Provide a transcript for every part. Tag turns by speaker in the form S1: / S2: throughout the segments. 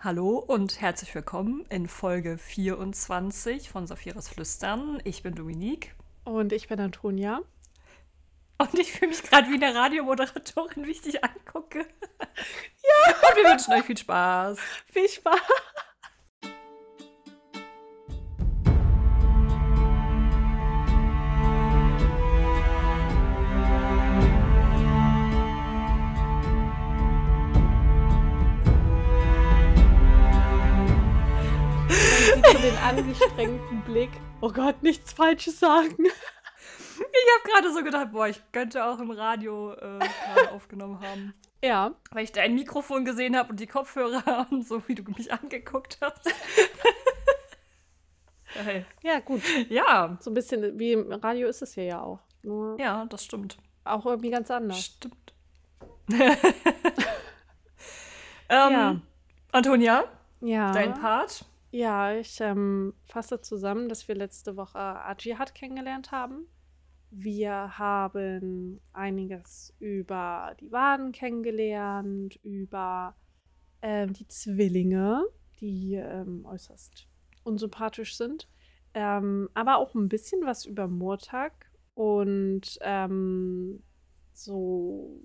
S1: Hallo und herzlich willkommen in Folge 24 von Saphiras Flüstern. Ich bin Dominique.
S2: Und ich bin Antonia.
S1: Und ich fühle mich gerade wie eine Radiomoderatorin, wie ich dich angucke. Ja. Und wir wünschen euch viel Spaß.
S2: Viel Spaß. Angestrengten Blick. Oh Gott, nichts Falsches sagen.
S1: Ich habe gerade so gedacht, boah, ich könnte auch im Radio äh, aufgenommen haben.
S2: Ja.
S1: Weil ich da ein Mikrofon gesehen habe und die Kopfhörer und so, wie du mich angeguckt hast.
S2: Geil. Ja, gut.
S1: Ja.
S2: So ein bisschen wie im Radio ist es hier ja auch.
S1: Nur ja, das stimmt.
S2: Auch irgendwie ganz anders.
S1: Stimmt. ähm, ja. Antonia?
S2: Ja.
S1: Dein Part?
S2: Ja, ich ähm, fasse zusammen, dass wir letzte Woche Ajihad kennengelernt haben. Wir haben einiges über die Waden kennengelernt, über ähm, die Zwillinge, die ähm, äußerst unsympathisch sind, ähm, aber auch ein bisschen was über Murtag und ähm, so.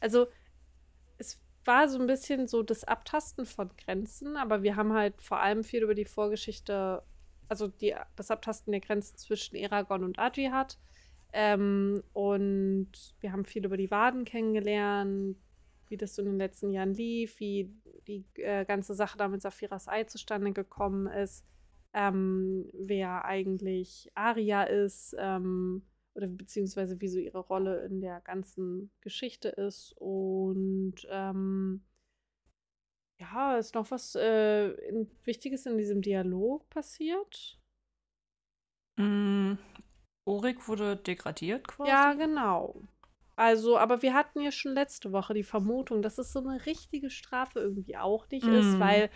S2: Also war so ein bisschen so das Abtasten von Grenzen, aber wir haben halt vor allem viel über die Vorgeschichte, also die, das Abtasten der Grenzen zwischen Eragon und Ajihad. Ähm, und wir haben viel über die Waden kennengelernt, wie das so in den letzten Jahren lief, wie die äh, ganze Sache da mit Saphiras Ei zustande gekommen ist, ähm, wer eigentlich Aria ist, ähm, oder beziehungsweise wie so ihre Rolle in der ganzen Geschichte ist. Und ähm, ja, ist noch was äh, in, Wichtiges in diesem Dialog passiert?
S1: Mm, Orik wurde degradiert quasi.
S2: Ja, genau. Also, aber wir hatten ja schon letzte Woche die Vermutung, dass es so eine richtige Strafe irgendwie auch nicht mm. ist, weil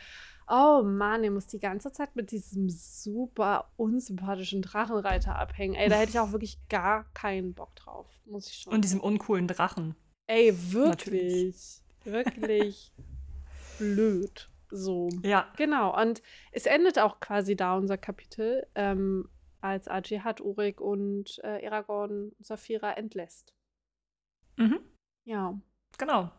S2: Oh Mann, ihr muss die ganze Zeit mit diesem super unsympathischen Drachenreiter abhängen. Ey, da hätte ich auch wirklich gar keinen Bock drauf, muss ich schon.
S1: Und diesem uncoolen Drachen.
S2: Ey, wirklich. Natürlich. Wirklich blöd. So.
S1: Ja.
S2: Genau. Und es endet auch quasi da unser Kapitel, ähm, als Ajihad Urik und äh, Aragorn Saphira entlässt.
S1: Mhm.
S2: Ja.
S1: Genau.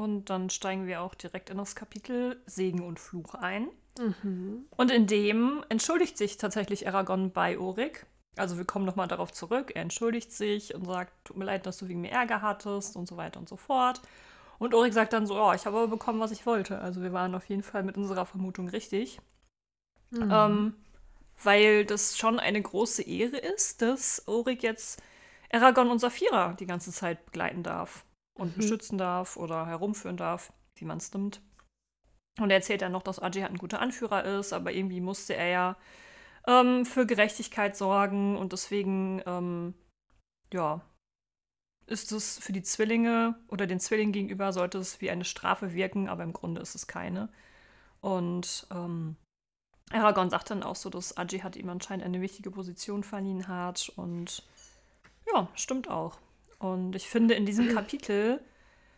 S1: Und dann steigen wir auch direkt in das Kapitel Segen und Fluch ein.
S2: Mhm.
S1: Und in dem entschuldigt sich tatsächlich Aragorn bei Orik. Also wir kommen nochmal darauf zurück. Er entschuldigt sich und sagt, tut mir leid, dass du wegen mir Ärger hattest und so weiter und so fort. Und Orik sagt dann so, oh, ich habe aber bekommen, was ich wollte. Also wir waren auf jeden Fall mit unserer Vermutung richtig. Mhm. Ähm, weil das schon eine große Ehre ist, dass Orik jetzt Aragorn und Saphira die ganze Zeit begleiten darf und mhm. beschützen darf oder herumführen darf, wie man es nimmt. Und er erzählt dann noch, dass Ajay ein guter Anführer ist, aber irgendwie musste er ja ähm, für Gerechtigkeit sorgen und deswegen, ähm, ja, ist es für die Zwillinge oder den Zwillingen gegenüber sollte es wie eine Strafe wirken, aber im Grunde ist es keine. Und ähm, Aragorn sagt dann auch so, dass Ajay hat ihm anscheinend eine wichtige Position verliehen hat und ja, stimmt auch. Und ich finde, in diesem Kapitel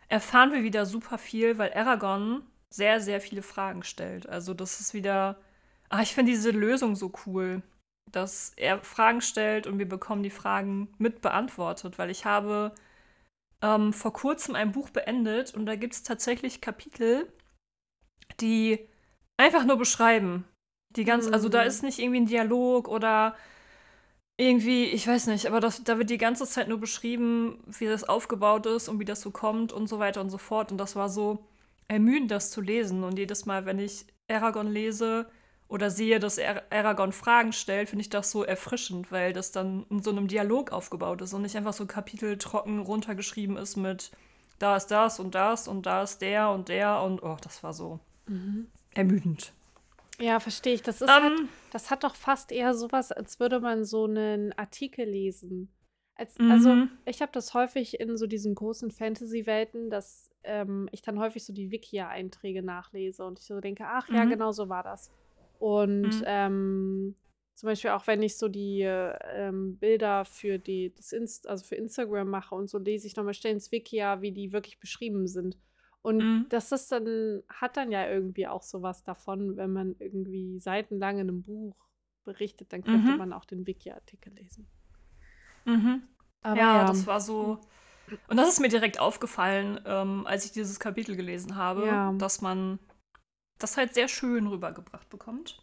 S1: erfahren wir wieder super viel, weil Aragorn sehr, sehr viele Fragen stellt. Also, das ist wieder. Ah, ich finde diese Lösung so cool, dass er Fragen stellt und wir bekommen die Fragen mit beantwortet, weil ich habe ähm, vor kurzem ein Buch beendet und da gibt es tatsächlich Kapitel, die einfach nur beschreiben. Die ganz, also da mhm. ist nicht irgendwie ein Dialog oder irgendwie, ich weiß nicht, aber das, da wird die ganze Zeit nur beschrieben, wie das aufgebaut ist und wie das so kommt und so weiter und so fort. Und das war so ermüdend, das zu lesen. Und jedes Mal, wenn ich Aragon lese oder sehe, dass Aragon Fragen stellt, finde ich das so erfrischend, weil das dann in so einem Dialog aufgebaut ist und nicht einfach so Kapitel trocken runtergeschrieben ist mit da ist das und das und da ist der und der und oh, das war so mhm. ermüdend.
S2: Ja, verstehe ich. Das ist halt, ähm, das hat doch fast eher sowas, als würde man so einen Artikel lesen. Als, also mhm. ich habe das häufig in so diesen großen Fantasy-Welten, dass ähm, ich dann häufig so die Wikia-Einträge nachlese und ich so denke, ach ja, mhm. genau so war das. Und mhm. ähm, zum Beispiel auch wenn ich so die ähm, Bilder für die, das Inst also für Instagram mache und so lese ich nochmal schnell ins Wikia, wie die wirklich beschrieben sind. Und
S1: Mhm.
S2: das ist dann, hat dann ja irgendwie auch sowas davon, wenn man irgendwie seitenlang in einem Buch berichtet, dann könnte
S1: Mhm.
S2: man auch den Wiki-Artikel lesen.
S1: Mhm.
S2: Aber
S1: ja,
S2: ja,
S1: das war so. Und das ist mir direkt aufgefallen, ähm, als ich dieses Kapitel gelesen habe,
S2: Ja.
S1: dass man das halt sehr schön rübergebracht bekommt.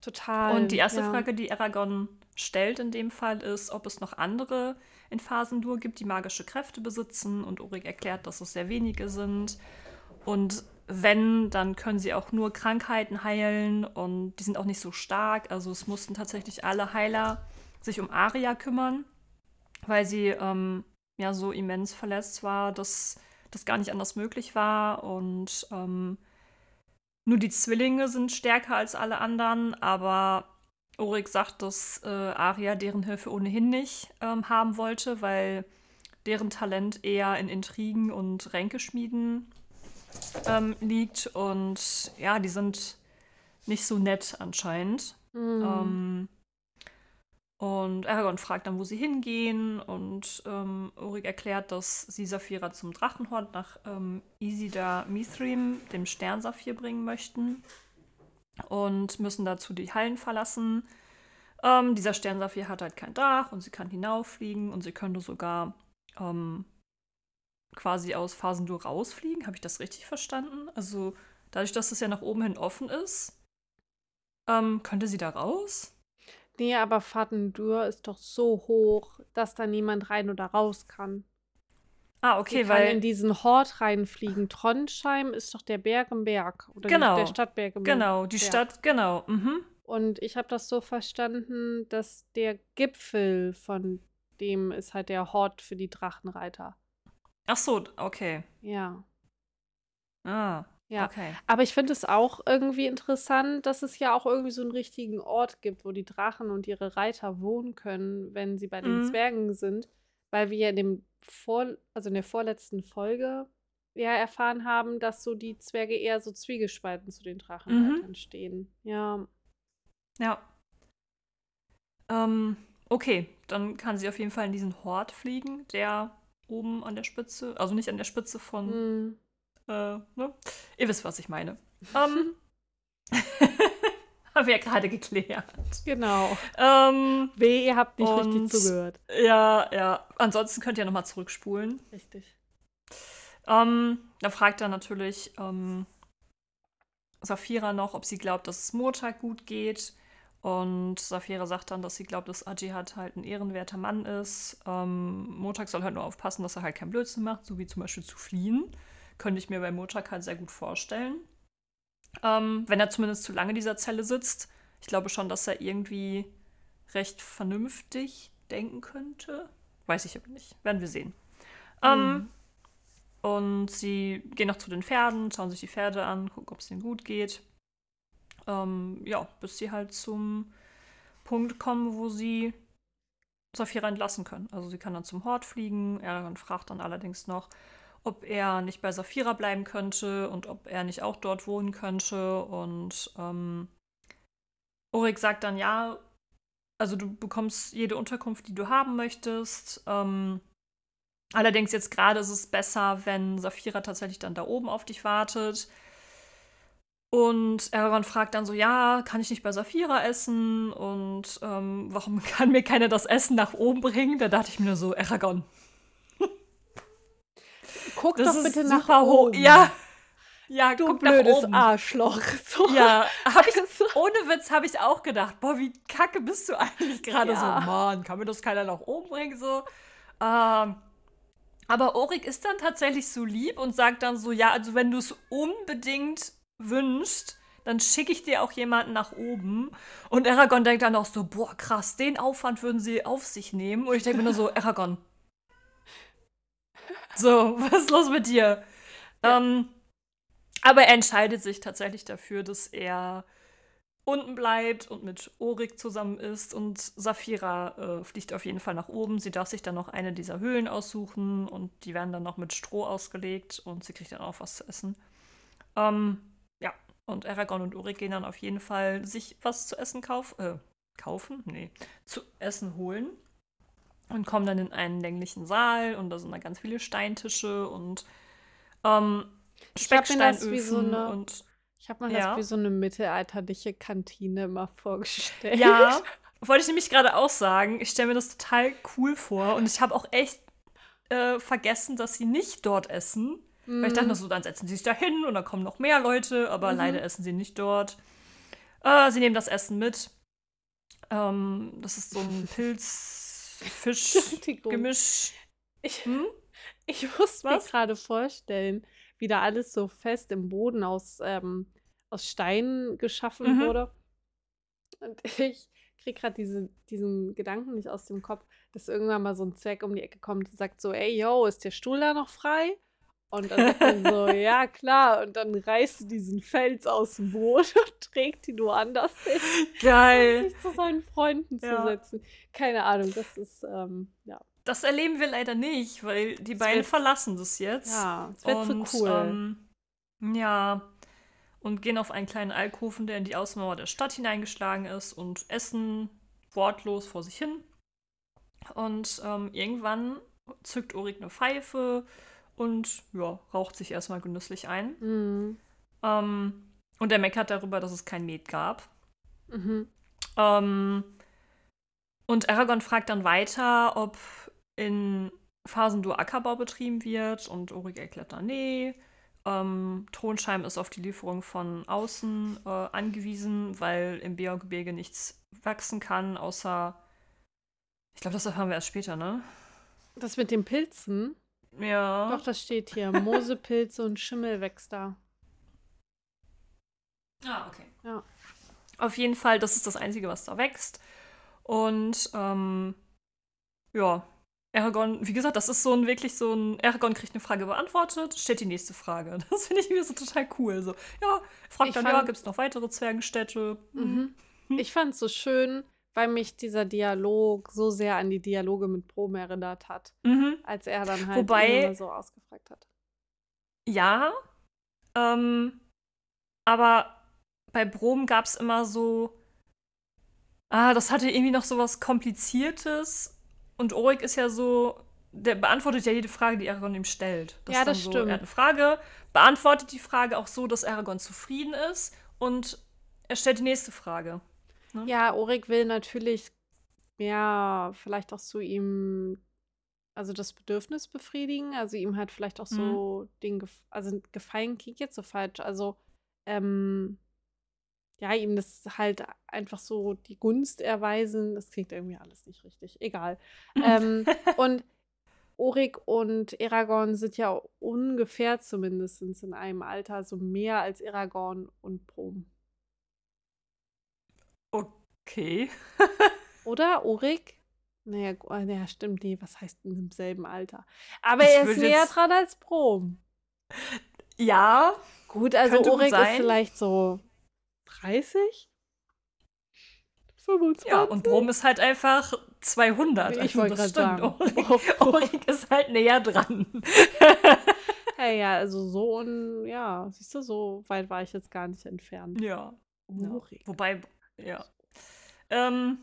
S2: total.
S1: Und die erste
S2: ja.
S1: Frage, die Aragorn stellt in dem Fall, ist, ob es noch andere in Phasendur gibt, die magische Kräfte besitzen. Und Urik erklärt, dass es sehr wenige sind. Und wenn, dann können sie auch nur Krankheiten heilen und die sind auch nicht so stark. Also es mussten tatsächlich alle Heiler sich um Aria kümmern, weil sie ähm, ja so immens verletzt war, dass das gar nicht anders möglich war. Und ähm, nur die Zwillinge sind stärker als alle anderen, aber Orik sagt, dass äh, Aria deren Hilfe ohnehin nicht ähm, haben wollte, weil deren Talent eher in Intrigen und Ränkeschmieden ähm, liegt. Und ja, die sind nicht so nett anscheinend.
S2: Mhm.
S1: Ähm, und Aragorn fragt dann, wo sie hingehen. Und ähm, Urik erklärt, dass sie Saphira zum Drachenhort nach ähm, Isidar Mithrim, dem Sternsaphir, bringen möchten. Und müssen dazu die Hallen verlassen. Ähm, dieser Sternsaphir hat halt kein Dach und sie kann hinauffliegen und sie könnte sogar ähm, quasi aus Phasendur rausfliegen. Habe ich das richtig verstanden? Also dadurch, dass es ja nach oben hin offen ist, ähm, könnte sie da raus?
S2: Nee, aber Fadendur ist doch so hoch, dass da niemand rein oder raus kann.
S1: Ah,
S2: Sie
S1: okay,
S2: kann
S1: weil
S2: in diesen Hort reinfliegen. Trondheim ist doch der Berg im Berg. Oder
S1: Genau.
S2: der Stadtberg im
S1: genau, die
S2: Berg.
S1: Stadt, genau. Mhm.
S2: Und ich habe das so verstanden, dass der Gipfel von dem ist halt der Hort für die Drachenreiter.
S1: Ach so, okay.
S2: Ja.
S1: Ah,
S2: Ja.
S1: okay.
S2: Aber ich finde es auch irgendwie interessant, dass es ja auch irgendwie so einen richtigen Ort gibt, wo die Drachen und ihre Reiter wohnen können, wenn sie bei den
S1: Mhm.
S2: Zwergen sind. Weil wir ja in dem Vor also in der vorletzten Folge ja erfahren haben, dass so die Zwerge eher so zwiegespalten zu den Drachenreitern stehen. Ja.
S1: Ja. Ähm, okay, dann kann sie auf jeden Fall in diesen Hort fliegen, der oben an der Spitze, also nicht an der Spitze von,
S2: Hm.
S1: äh, ne? Ihr wisst, was ich meine. Ähm, haben wir ja gerade geklärt.
S2: Genau.
S1: Ähm,
S2: Weh, ihr habt nicht
S1: Und-
S2: richtig zugehört.
S1: ja, ja. Ansonsten könnt ihr nochmal zurückspulen.
S2: Richtig.
S1: Ähm, da fragt er natürlich ähm, Saphira noch, ob sie glaubt, dass es Murtag gut geht. Und Saphira sagt dann, dass sie glaubt, dass Ajihad halt ein ehrenwerter Mann ist. Ähm, Murtag soll halt nur aufpassen, dass er halt keinen Blödsinn macht, so wie zum Beispiel zu fliehen. Könnte ich mir bei Murtag halt sehr gut vorstellen. Ähm, wenn er zumindest zu lange in dieser Zelle sitzt. Ich glaube schon, dass er irgendwie recht vernünftig denken könnte. Weiß ich aber nicht. Werden wir sehen. Ähm,
S2: Mhm.
S1: und sie gehen noch zu den Pferden, schauen sich die Pferde an, gucken, ob es ihnen gut geht. Ähm, ja, bis sie halt zum Punkt kommen, wo sie Saphira entlassen können. Also sie kann dann zum Hort fliegen. Aragorn fragt dann allerdings noch, ob er nicht bei Saphira bleiben könnte und ob er nicht auch dort wohnen könnte. Und ähm, Orik sagt dann, ja, also du bekommst jede Unterkunft, die du haben möchtest. Ähm, allerdings jetzt gerade ist es besser, wenn Saphira tatsächlich dann da oben auf dich wartet. Und Aragorn fragt dann so, ja, kann ich nicht bei Saphira essen? Und ähm, warum kann mir keiner das Essen nach oben bringen? Da dachte ich mir nur so, Aragorn,
S2: Guck
S1: das
S2: doch bitte nach oben.
S1: Ja, ja,
S2: Du
S1: guck nach
S2: blödes
S1: oben.
S2: Arschloch. So.
S1: Ja, hab ich,
S2: Also,
S1: ohne Witz habe ich auch gedacht, boah, wie kacke bist du eigentlich gerade
S2: Ja.
S1: so, Mann, kann mir das keiner nach oben bringen, so. Ähm, aber Orik ist dann tatsächlich so lieb und sagt dann so, ja, also wenn du es unbedingt wünschst, dann schicke ich dir auch jemanden nach oben. Und Aragorn denkt dann auch so, boah, krass, den Aufwand würden sie auf sich nehmen. Und ich denke mir nur so, Aragorn. So, was ist los mit dir? Ähm, aber er entscheidet sich tatsächlich dafür, dass er unten bleibt und mit Orik zusammen ist. Und Saphira äh, fliegt auf jeden Fall nach oben. Sie darf sich dann noch eine dieser Höhlen aussuchen und die werden dann noch mit Stroh ausgelegt und sie kriegt dann auch was zu essen. Ähm, ja, und Aragorn und Orik gehen dann auf jeden Fall sich was zu essen kauf äh, kaufen. Nee, zu essen holen. Und kommen dann in einen länglichen Saal und da sind dann ganz viele Steintische und ähm,
S2: Ich habe mir das wie
S1: Specksteinöfen
S2: so eine,
S1: und
S2: ich habe mir das
S1: ja.
S2: wie so eine mittelalterliche Kantine immer vorgestellt.
S1: Ja, wollte ich nämlich gerade auch sagen. Ich stelle mir das total cool vor und ich habe auch echt äh, vergessen, dass sie nicht dort essen. Weil ich dachte
S2: Mhm.
S1: nur so, dann setzen sie sich da hin und dann kommen noch mehr Leute, aber
S2: Mhm.
S1: leider essen sie nicht dort. Äh, sie nehmen das Essen mit. Ähm, das ist so ein
S2: Entschuldigung.
S1: Pilz-Fisch-Gemisch.
S2: Ich,
S1: Hm?
S2: ich muss mir gerade vorstellen, wie da alles so fest im Boden aus, ähm, aus Steinen geschaffen
S1: Mhm.
S2: wurde. Und ich kriege gerade diese, diesen Gedanken nicht aus dem Kopf, dass irgendwann mal so ein Zwerg um die Ecke kommt und sagt so, ey, yo, ist der Stuhl da noch frei? Und dann sagt er so, ja, klar. Und dann reißt er diesen Fels aus dem Boden und trägt ihn woanders hin, um
S1: Geil.
S2: sich zu seinen Freunden
S1: Ja.
S2: zu setzen. Keine Ahnung, das ist, ähm, ja.
S1: Das erleben wir leider nicht, weil die
S2: Es
S1: beiden
S2: wird-
S1: verlassen das jetzt.
S2: Ja, es wird
S1: und,
S2: so cool.
S1: Ähm, ja. Und gehen auf einen kleinen Alkoven, der in die Außenmauer der Stadt hineingeschlagen ist und essen wortlos vor sich hin. Und ähm, irgendwann zückt Ulrich eine Pfeife und ja, raucht sich erstmal genüsslich ein.
S2: Mhm.
S1: Ähm, und er meckert darüber, dass es kein Met gab.
S2: Mhm.
S1: Ähm, und Aragorn fragt dann weiter, ob in Phasendur Ackerbau betrieben wird und Ulrich erklärt dann, nee. Ähm, Tronsheim ist auf die Lieferung von außen äh, angewiesen, weil im Beorgebirge nichts wachsen kann, außer. Ich glaube, das erfahren wir erst später, ne?
S2: Das mit den Pilzen?
S1: Ja.
S2: Doch, das steht hier. Moosepilze und Schimmel wächst da.
S1: Ah, okay.
S2: Ja.
S1: Auf jeden Fall, das ist das Einzige, was da wächst. Und ähm, ja, Aragorn, wie gesagt, das ist so ein wirklich so ein. Aragorn kriegt eine Frage beantwortet, stellt die nächste Frage. Das finde ich wieder so total cool. So, ja, fragt
S2: Ich
S1: dann,
S2: fand-
S1: ja, gibt es noch weitere Zwergenstädte? Hm.
S2: Mhm. Ich fand es so schön, weil mich dieser Dialog so sehr an die Dialoge mit Brom erinnert hat,
S1: Mhm.
S2: als er dann halt
S1: Wobei-
S2: so ausgefragt hat.
S1: Ja, ähm, aber bei Brom gab es immer so. Ah, das hatte irgendwie noch so was Kompliziertes. Und Orik ist ja so. Der beantwortet ja jede Frage, die Aragorn ihm stellt.
S2: Ja,
S1: ist dann
S2: das
S1: so,
S2: stimmt.
S1: Er hat eine Frage, beantwortet die Frage auch so, dass Aragorn zufrieden ist. Und er stellt die nächste Frage. Ne?
S2: Ja, Orik will natürlich mehr vielleicht auch zu ihm, also das Bedürfnis befriedigen, also ihm halt vielleicht auch so den, Gef also Gefallen klingt jetzt so falsch, also ähm, ja, ihm das halt einfach so die Gunst erweisen, das klingt irgendwie alles nicht richtig, egal. ähm, und Orik und Aragorn sind ja ungefähr zumindest in einem Alter, so mehr als Aragorn und Brom.
S1: Okay.
S2: Oder, Orik? Naja, ah, ja, stimmt, nee, was heißt denn im selben Alter? Aber
S1: Ich
S2: er ist näher
S1: jetzt-
S2: dran als Brom.
S1: Ja,
S2: Gut, also Orik ist vielleicht so 30? 25?
S1: ja, und Brom ist halt einfach 200.
S2: Ich
S1: Also
S2: wollte gerade sagen.
S1: Orik, Orik ist halt näher dran.
S2: Ja, ja, also so und ja, siehst du, so weit war ich jetzt gar nicht entfernt.
S1: ja. Ja.
S2: Orik.
S1: Wobei, ja. Ähm,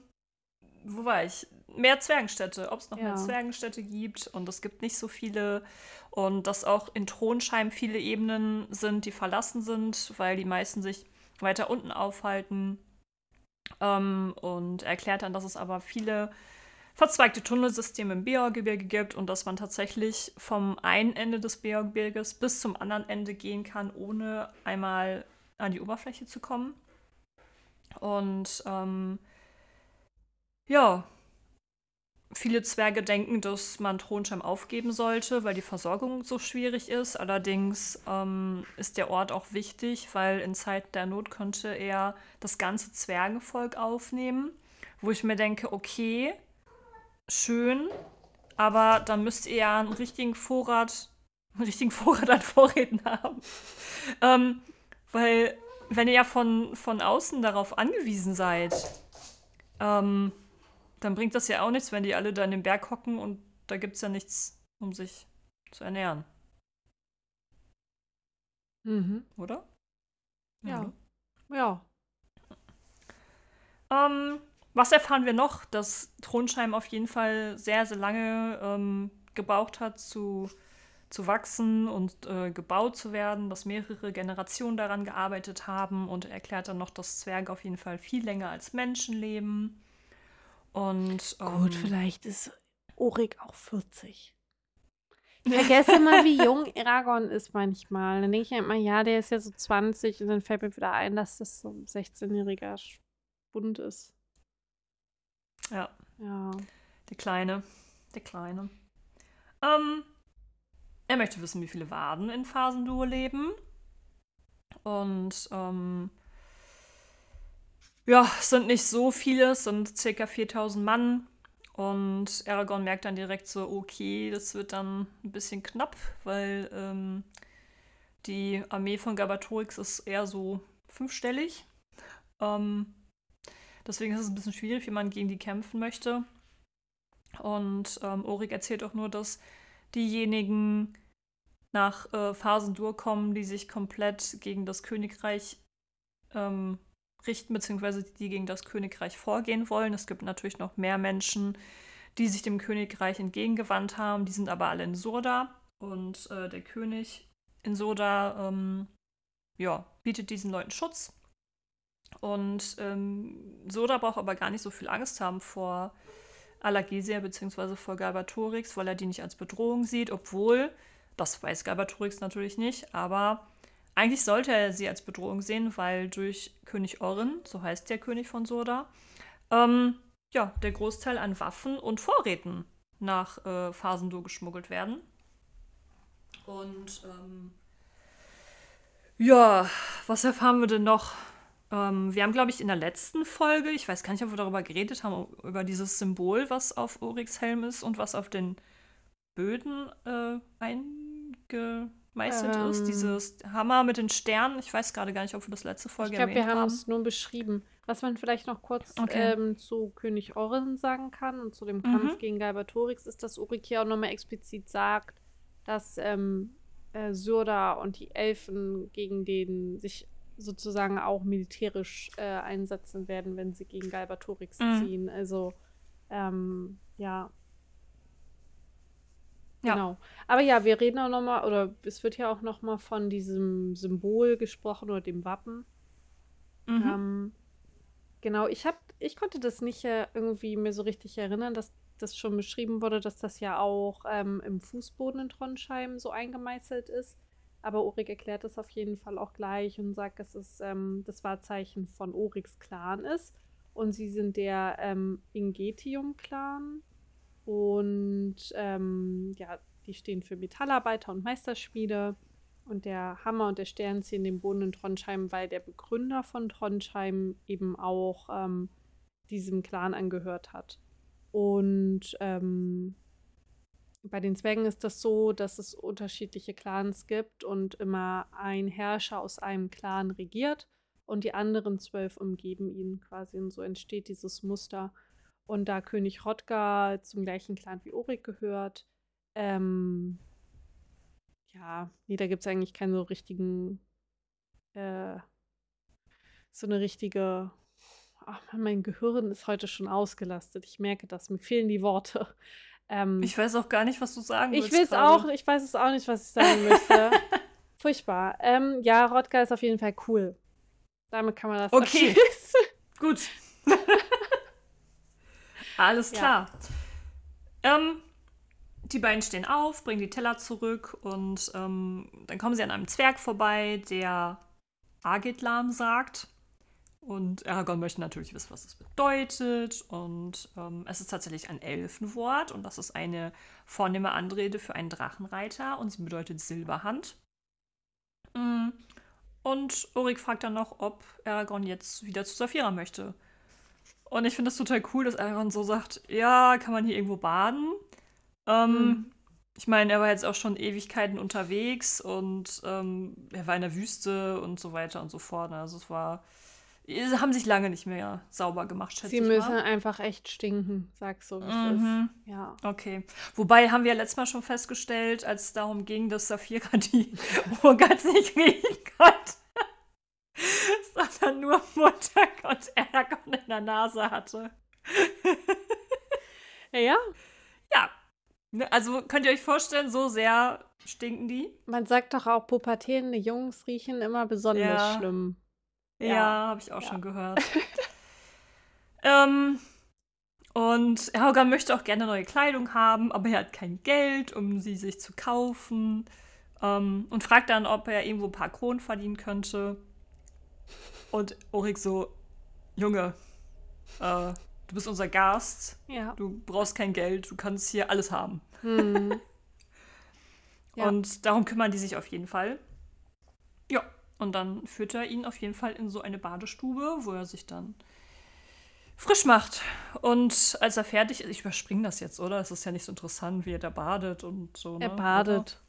S1: wo war ich? Mehr Zwergenstädte. Ob es noch mehr
S2: Ja.
S1: Zwergenstädte gibt. Und es gibt nicht so viele. Und dass auch in Thronsheim viele Ebenen sind, die verlassen sind, weil die meisten sich weiter unten aufhalten. Ähm, und er erklärt dann, dass es aber viele verzweigte Tunnelsysteme im Beorgebirge gibt und dass man tatsächlich vom einen Ende des Beorgebirges bis zum anderen Ende gehen kann, ohne einmal an die Oberfläche zu kommen. Und ähm, ja, viele Zwerge denken, dass man Thronsheim aufgeben sollte, weil die Versorgung so schwierig ist. Allerdings ähm, ist der Ort auch wichtig, weil in Zeiten der Not könnte er das ganze Zwergenvolk aufnehmen. Wo ich mir denke, okay, schön, aber dann müsst ihr ja einen richtigen Vorrat, einen richtigen Vorrat an Vorräten haben. ähm, weil, wenn ihr ja von, von außen darauf angewiesen seid, ähm, dann bringt das ja auch nichts, wenn die alle da in den Berg hocken und da gibt es ja nichts, um sich zu ernähren,
S2: Mhm.
S1: oder?
S2: Ja.
S1: ne?
S2: Ja.
S1: Ähm, was erfahren wir noch? Dass Trondheim auf jeden Fall sehr, sehr lange ähm, gebraucht hat zu zu wachsen und äh, gebaut zu werden, dass mehrere Generationen daran gearbeitet haben und er erklärt dann noch, dass Zwerge auf jeden Fall viel länger als Menschen leben. Und ähm,
S2: Gut, vielleicht ist Orik auch 40. Ich vergesse mal, wie jung Aragorn ist manchmal. Dann denke ich immer, ja, der ist ja so 20 und dann fällt mir wieder ein, dass das so ein 16-jähriger Spund ist.
S1: Ja.
S2: Ja.
S1: Der Kleine. Der Kleine. Ähm, er möchte wissen, wie viele Waden in Phasendur leben. Und ähm, ja, es sind nicht so viele, es sind circa 4000 Mann. Und Aragorn merkt dann direkt so, okay, das wird dann ein bisschen knapp, weil ähm, die Armee von Gabatorix ist eher so fünfstellig. Ähm, deswegen ist es ein bisschen schwierig, wie man gegen die kämpfen möchte. Und ähm, Orik erzählt auch nur, dass diejenigen nach äh, Phasen durchkommen, die sich komplett gegen das Königreich ähm, richten, beziehungsweise die gegen das Königreich vorgehen wollen. Es gibt natürlich noch mehr Menschen, die sich dem Königreich entgegengewandt haben. Die sind aber alle in Surda. Und äh, der König in Surda ähm, ja, bietet diesen Leuten Schutz. Und ähm, Surda braucht aber gar nicht so viel Angst haben vor Alagesia bzw. vor Galbatorix, weil er die nicht als Bedrohung sieht, obwohl, das weiß Galbatorix natürlich nicht, aber eigentlich sollte er sie als Bedrohung sehen, weil durch König Orrin, so heißt der König von Surda, ähm, ja, der Großteil an Waffen und Vorräten nach äh, Phasendur geschmuggelt werden. Und ähm, ja, was erfahren wir denn noch? Ähm, wir haben, glaube ich, in der letzten Folge, ich weiß gar nicht, ob wir darüber geredet haben, über dieses Symbol, was auf Oryx Helm ist und was auf den Böden äh, einge gemeißelt ähm, ist. Dieses Hammer mit den Sternen. Ich weiß gerade gar nicht, ob wir das letzte Folge
S2: Ich glaube, wir haben es nur beschrieben. Was man vielleicht noch kurz okay. ähm, zu König Oren sagen kann und zu dem Kampf mhm. gegen Galbatorix, ist, dass Urik hier auch nochmal explizit sagt, dass ähm, äh, Surda und die Elfen gegen den sich sozusagen auch militärisch äh, einsetzen werden, wenn sie gegen Galbatorix mhm. ziehen. Also ähm, ja, ja. Genau. Aber ja, wir reden auch nochmal, oder es wird ja auch nochmal von diesem Symbol gesprochen oder dem Wappen. Mhm. Ähm, genau, ich hab, ich konnte das nicht äh, irgendwie mir so richtig erinnern, dass das schon beschrieben wurde, dass das ja auch ähm, im Fußboden in Trondheim so eingemeißelt ist. Aber Orik erklärt das auf jeden Fall auch gleich und sagt, dass es ähm, das Wahrzeichen von Oriks Clan ist. Und sie sind der ähm, Ingetium-Clan. Und ähm, ja, die stehen für Metallarbeiter und Meisterschmiede. Und der Hammer und der Stern ziehen den Boden in Trondheim, weil der Begründer von Trondheim eben auch ähm, diesem Clan angehört hat. Und ähm, bei den Zwergen ist das so, dass es unterschiedliche Clans gibt und immer ein Herrscher aus einem Clan regiert und die anderen zwölf umgeben ihn quasi. Und so entsteht dieses Muster. Und da König Rodgar zum gleichen Clan wie Orik gehört, ähm, ja, nee, da gibt es eigentlich keinen so richtigen, äh, so eine richtige, ach mein Gehirn ist heute schon ausgelastet. Ich merke das, mir fehlen die Worte.
S1: Ähm, ich weiß auch gar nicht, was du sagen willst.
S2: Ich will es auch, ich weiß es auch nicht, was ich sagen müsste. Furchtbar. Ähm, ja, Rodgar ist auf jeden Fall cool. Damit kann man das
S1: Okay. Gut. Alles klar. Ja. Ähm, die beiden stehen auf, bringen die Teller zurück und ähm, dann kommen sie an einem Zwerg vorbei, der Agitlam sagt. Und Aragorn möchte natürlich wissen, was das bedeutet. Und ähm, es ist tatsächlich ein Elfenwort und das ist eine vornehme Anrede für einen Drachenreiter und sie bedeutet Silberhand. Mm. Und Urik fragt dann noch, ob Aragorn jetzt wieder zu Saphira möchte. Und ich finde das total cool, dass Aragorn so sagt, ja, kann man hier irgendwo baden? Ähm, mhm. Ich meine, er war jetzt auch schon Ewigkeiten unterwegs und ähm, er war in der Wüste und so weiter und so fort. Also es war, haben sich lange nicht mehr sauber gemacht, schätze
S2: Sie müssen mal. einfach echt stinken, sagst du, wie es mhm. ist. Ja.
S1: Okay. Wobei haben wir ja letztes Mal schon festgestellt, als es darum ging, dass Saphira die Urgatz nicht riechen konnte. sondern nur Mutter und Aragorn in der Nase hatte.
S2: ja.
S1: Ja. Ne, Also könnt ihr euch vorstellen, so sehr stinken die.
S2: Man sagt doch auch, pubertierende Jungs riechen immer besonders
S1: Ja.
S2: schlimm.
S1: Ja,
S2: Ja.
S1: habe ich auch
S2: Ja.
S1: schon gehört. ähm, und Aragorn möchte auch gerne neue Kleidung haben, aber er hat kein Geld, um sie sich zu kaufen. Ähm, und fragt dann, ob er irgendwo ein paar Kronen verdienen könnte. Und Orik so, Junge, äh, du bist unser Gast,
S2: Ja.
S1: du brauchst kein Geld, du kannst hier alles haben.
S2: Hm. Ja.
S1: Und darum kümmern die sich auf jeden Fall. Ja, und dann führt er ihn auf jeden Fall in so eine Badestube, wo er sich dann frisch macht. Und als er fertig ist, ich überspringe das jetzt, oder? Es ist ja nicht so interessant, wie er da badet und so.
S2: Er
S1: ne?
S2: badet.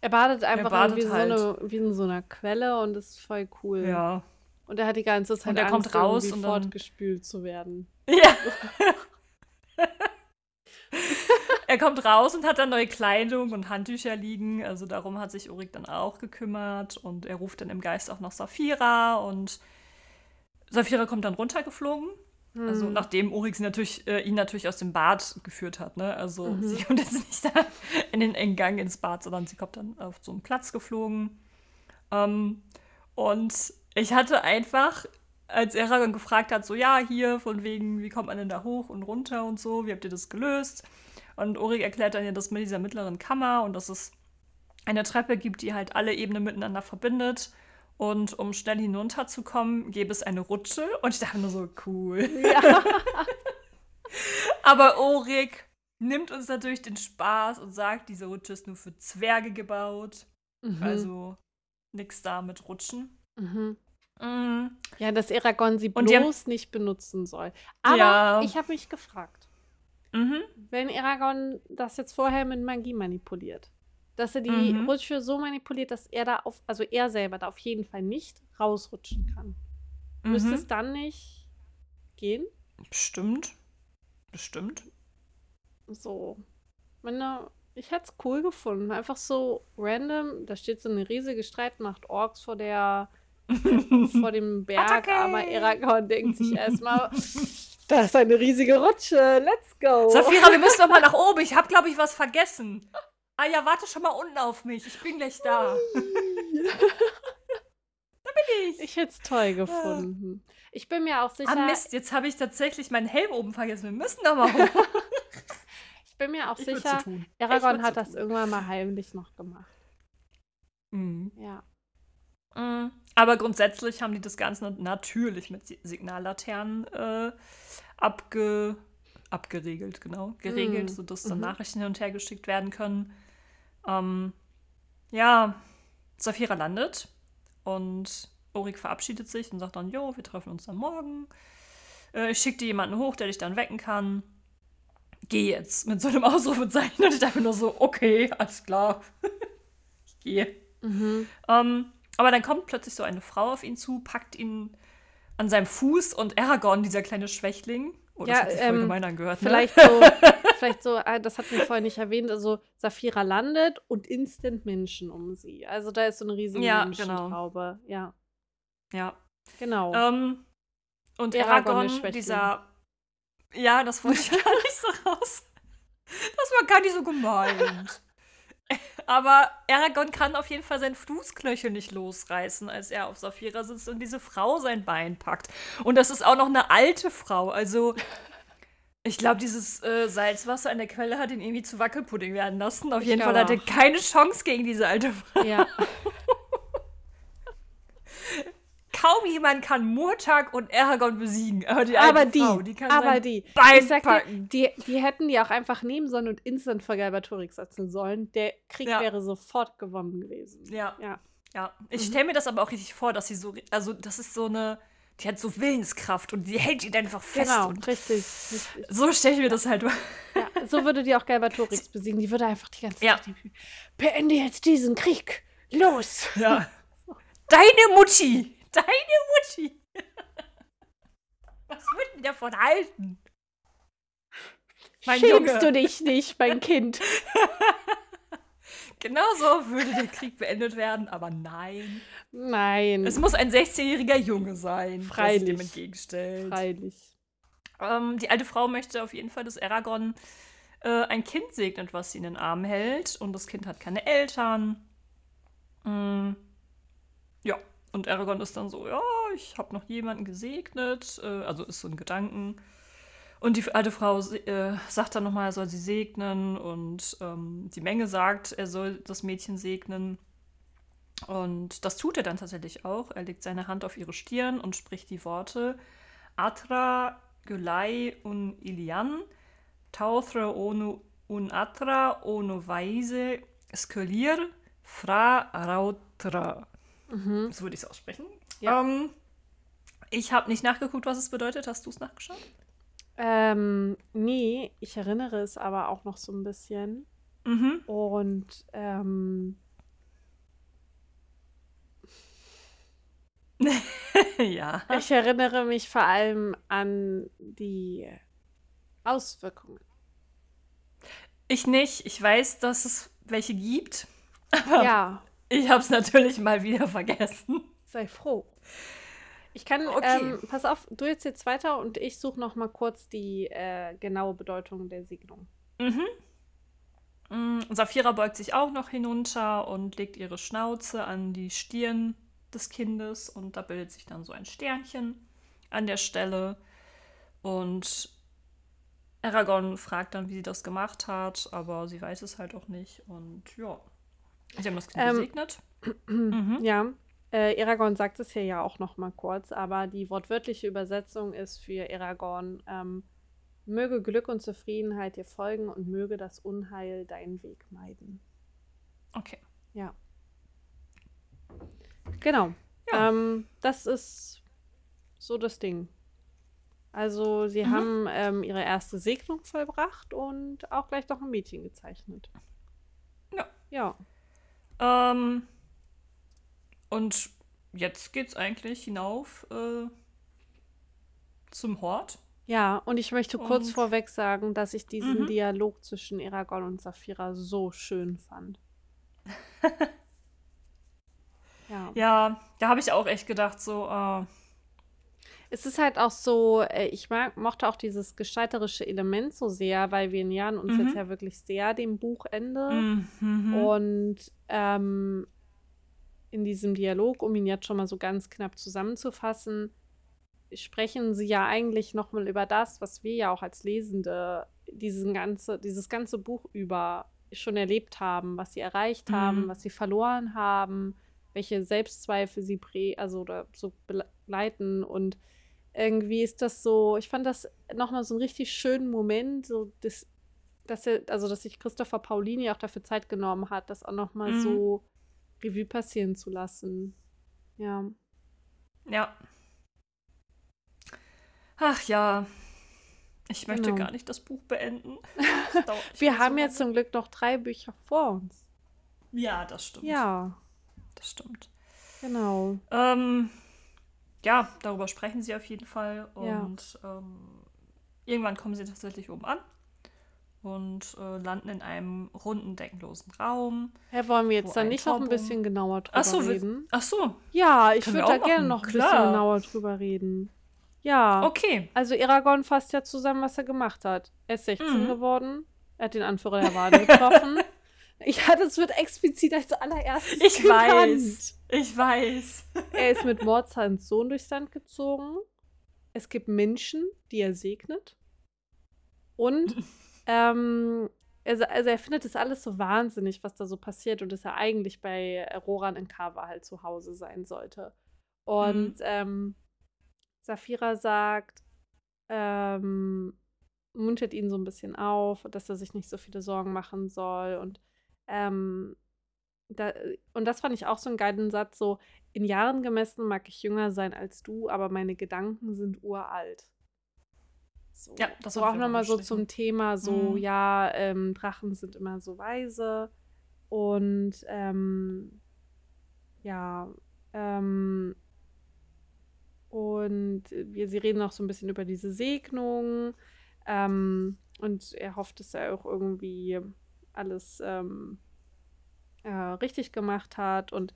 S2: Er badet einfach
S1: badet
S2: wie,
S1: halt.
S2: so eine, wie in so einer Quelle und ist voll cool.
S1: Oder? Ja.
S2: Und er hat die ganze Zeit
S1: Und er
S2: Angst,
S1: kommt raus und dann-
S2: fortgespült zu werden.
S1: Ja. er kommt raus und hat dann neue Kleidung und Handtücher liegen. Also darum hat sich Urik dann auch gekümmert. Und er ruft dann im Geist auch noch Saphira. Und Saphira kommt dann runtergeflogen. Also
S2: Hm.
S1: nachdem Urik sie natürlich, äh, ihn natürlich aus dem Bad geführt hat. Ne? Also
S2: Mhm.
S1: sie kommt jetzt nicht da in den engen Gang ins Bad, sondern sie kommt dann auf so einen Platz geflogen. Ähm, und ich hatte einfach, als Aragorn gefragt hat, so ja, hier von wegen, wie kommt man denn da hoch und runter und so, wie habt ihr das gelöst? Und Urik erklärt dann ja das mit dieser mittleren Kammer und dass es eine Treppe gibt, die halt alle Ebenen miteinander verbindet. Und um schnell hinunterzukommen, gäbe es eine Rutsche. Und ich dachte nur so, cool.
S2: Ja.
S1: Aber Orik nimmt uns natürlich den Spaß und sagt, diese Rutsche ist nur für Zwerge gebaut.
S2: Mhm.
S1: Also nix da mit Rutschen.
S2: Mhm.
S1: Mm.
S2: Ja, dass Aragorn sie
S1: Und die haben-
S2: bloß nicht benutzen soll. Aber
S1: Ja.
S2: ich habe mich gefragt,
S1: Mhm.
S2: wenn Aragorn das jetzt vorher mit Magie manipuliert, dass er die
S1: Mhm.
S2: Rutsche so manipuliert, dass er da auf, also er selber da auf jeden Fall nicht rausrutschen kann. Müsste
S1: Mhm.
S2: es dann nicht gehen?
S1: Bestimmt. Bestimmt.
S2: So. Meine, ich hätte es cool gefunden. Einfach so random. Da steht so eine riesige Streitmacht Orks vor der vor dem Berg,
S1: Attacke!
S2: aber Aragorn denkt sich erstmal, da ist eine riesige Rutsche, let's go.
S1: Saphira, wir müssen noch mal nach oben. Ich habe, glaube ich, was vergessen. Ah ja, warte schon mal unten auf mich. Ich bin gleich da. Ich.
S2: Ich hätte es toll gefunden. Ich bin mir auch sicher,
S1: Ah Mist, jetzt habe ich tatsächlich meinen Helm oben vergessen. Wir müssen noch mal hoch.
S2: ich bin mir auch sicher. Aragorn hat das irgendwann mal heimlich noch gemacht.
S1: Mhm.
S2: Ja.
S1: Mm, Aber grundsätzlich haben die das Ganze natürlich mit Si- Signallaternen äh, abge abgeregelt, genau. Geregelt,
S2: Mm,
S1: sodass dann
S2: mhm.
S1: Nachrichten hin und her geschickt werden können. Ähm, ja, Saphira landet und Orik verabschiedet sich und sagt dann, jo, wir treffen uns dann morgen. Äh, ich schicke dir jemanden hoch, der dich dann wecken kann. Geh jetzt mit so einem Ausrufezeichen und ich dachte mir nur so, okay, alles klar. ich gehe.
S2: Mhm.
S1: Ähm, aber dann kommt plötzlich so eine Frau auf ihn zu, packt ihn an seinem Fuß und Aragorn, dieser kleine Schwächling. Oh, das
S2: Ja,
S1: hat sich voll
S2: ähm,
S1: gemein angehört. Ne?
S2: Vielleicht so, vielleicht so, äh, das hatten wir vorhin nicht erwähnt, also Saphira landet und instant Menschen um sie. Also da ist so eine riesige
S1: Ja,
S2: Menschentraube. Ja,
S1: Ja.
S2: genau.
S1: Ähm, und
S2: Aragorn
S1: Aragorn, dieser. Ja, das wollte ich gar nicht so raus. Das war gar nicht so gemeint. Aber Aragorn kann auf jeden Fall seinen Fußknöchel nicht losreißen, als er auf Saphira sitzt und diese Frau sein Bein packt. Und das ist auch noch eine alte Frau. Also, ich glaube, dieses äh, Salzwasser in der Quelle hat ihn irgendwie zu Wackelpudding werden lassen. Auf
S2: Ich
S1: jeden Fall hat er keine Chance gegen diese alte Frau.
S2: ja.
S1: Kaum jemand kann Murtag und Aragorn besiegen. Aber die,
S2: aber die,
S1: Frau, die kann
S2: aber die.
S1: Bein
S2: dir, die, die hätten die auch einfach nehmen sollen und instant vor Galbatorix setzen sollen. Der Krieg
S1: Ja.
S2: wäre sofort gewonnen gewesen.
S1: Ja,
S2: Ja.
S1: ja. Ich
S2: Mhm.
S1: stelle mir das aber auch richtig vor, dass sie so, also das ist so eine, die hat so Willenskraft und die hält ihn einfach fest.
S2: Genau, richtig, richtig.
S1: so stelle ich mir das halt.
S2: Ja, so würde die auch Galbatorix besiegen. Die würde einfach die ganze
S1: Ja.
S2: Zeit beende jetzt diesen Krieg. Los!
S1: Ja. Deine Mutti! Deine Mutti! Was wird denn davon halten? Mein
S2: Schämst
S1: Junge.
S2: du dich nicht, mein Kind?
S1: Genauso würde der Krieg beendet werden, aber nein.
S2: Nein.
S1: Es muss ein 16-jähriger Junge sein, der sich
S2: Freilich.
S1: dem entgegenstellt.
S2: Freilich.
S1: Ähm, die alte Frau möchte auf jeden Fall, dass Aragorn äh, ein Kind segnet, was sie in den Arm hält. Und das Kind hat keine Eltern. Ja, und Aragorn ist dann so, ja, ich habe noch jemanden gesegnet. Äh, also ist so ein Gedanken. Und die alte Frau äh, sagt dann nochmal, er soll sie segnen. Und ähm, die Menge sagt, er soll das Mädchen segnen. Und das tut er dann tatsächlich auch. Er legt seine Hand auf ihre Stirn und spricht die Worte Atra, Gulai und Ilian, Tauthra onu un Atra onu Weise, Skölir, Fra Rautra.
S2: Mhm.
S1: So würde ich es aussprechen.
S2: Ja.
S1: Ähm, ich habe nicht nachgeguckt, was es bedeutet. Hast du es nachgeschaut?
S2: Ähm, nee, ich erinnere es aber auch noch so ein bisschen.
S1: Mhm.
S2: Und ähm,
S1: ja.
S2: ich erinnere mich vor allem an die Auswirkungen.
S1: Ich nicht. Ich weiß, dass es welche gibt. Aber
S2: Ja,
S1: ich habe es natürlich mal wieder vergessen.
S2: sei froh. Ich kann,
S1: Okay.
S2: ähm, pass auf, du jetzt jetzt weiter und ich suche noch mal kurz die äh, genaue Bedeutung der Segnung.
S1: Mhm. Mm, Saphira beugt sich auch noch hinunter und legt ihre Schnauze an die Stirn des Kindes und da bildet sich dann so ein Sternchen an der Stelle. Und Aragorn fragt dann, wie sie das gemacht hat, aber sie weiß es halt auch nicht. Und ja, sie haben das
S2: Ähm,
S1: gesegnet. Mhm.
S2: Ja, äh, Aragorn sagt es hier ja auch noch mal kurz, aber die wortwörtliche Übersetzung ist für Aragorn, ähm, möge Glück und Zufriedenheit dir folgen und möge das Unheil deinen Weg meiden.
S1: Okay.
S2: Ja. Genau.
S1: Ja.
S2: Ähm, das ist so das Ding. Also, sie
S1: Mhm.
S2: haben ähm, ihre erste Segnung vollbracht und auch gleich noch ein Mädchen gezeichnet.
S1: Ja.
S2: Ja.
S1: Ähm, und jetzt geht's eigentlich hinauf äh, zum Hort.
S2: Ja, und ich möchte kurz
S1: Und-
S2: vorweg sagen, dass ich diesen
S1: Mhm.
S2: Dialog zwischen Aragorn und Saphira so schön fand. ja.
S1: Ja, da habe ich auch echt gedacht, so, äh,
S2: Es ist halt auch so, äh, ich mag, mochte auch dieses gestalterische Element so sehr, weil wir nähern uns
S1: Mhm.
S2: jetzt ja wirklich sehr dem Buchende.
S1: mhm.
S2: Und ähm, in diesem Dialog, um ihn jetzt schon mal so ganz knapp zusammenzufassen, sprechen sie ja eigentlich nochmal über das, was wir ja auch als Lesende diesen ganze, dieses ganze Buch über schon erlebt haben, was sie erreicht haben,
S1: Mhm.
S2: was sie verloren haben, welche Selbstzweifel sie prä also oder so begleiten und irgendwie ist das so, ich fand das nochmal so einen richtig schönen Moment, so das, dass er, also dass sich Christopher Paulini auch dafür Zeit genommen hat, das auch nochmal
S1: Mhm.
S2: so Revue passieren zu lassen. Ja.
S1: Ja. Ach ja. Ich möchte
S2: Genau.
S1: gar nicht das Buch beenden. Das
S2: Wir haben
S1: so
S2: jetzt zum Glück noch drei Bücher vor uns.
S1: Ja, das stimmt.
S2: Ja,
S1: Das stimmt.
S2: genau.
S1: Ähm, ja, darüber sprechen sie auf jeden Fall.
S2: Ja.
S1: Und ähm, irgendwann kommen sie tatsächlich oben an und äh, landen in einem runden, deckenlosen Raum.
S2: Herr, wollen wir jetzt dann
S1: ein
S2: nicht noch ein bisschen genauer drüber
S1: Ach so,
S2: reden?
S1: Ach so,
S2: Ja, ich würde da gerne noch ein bisschen genauer drüber reden. Ja.
S1: okay.
S2: Also Aragorn fasst ja zusammen, was er gemacht hat. Er ist 16
S1: Mhm.
S2: geworden. Er hat den Anführer der Waden getroffen. Ja, das wird explizit als allererstes
S1: Ich
S2: genannt.
S1: weiß. Ich weiß.
S2: Er ist mit Mordshans Sohn durchs Land gezogen. Es gibt Menschen, die er segnet. Und ähm, also, also er findet das alles so wahnsinnig, was da so passiert und dass er eigentlich bei Roran in Kava halt zu Hause sein sollte. Und ähm, Saphira sagt, ähm, muntert ihn so ein bisschen auf, dass er sich nicht so viele Sorgen machen soll. Und, ähm, da, und das fand ich auch so einen geilen Satz, so, in Jahren gemessen mag ich jünger sein als du, aber meine Gedanken sind uralt. So,
S1: Ja, das
S2: so
S1: hab
S2: auch nochmal so zum Thema, so,
S1: Mhm.
S2: ja, ähm, Drachen sind immer so weise. Und ähm, ja, ähm, und wir, sie reden auch so ein bisschen über diese Segnung. Ähm, und er hofft, dass er auch irgendwie alles ähm, äh, richtig gemacht hat. Und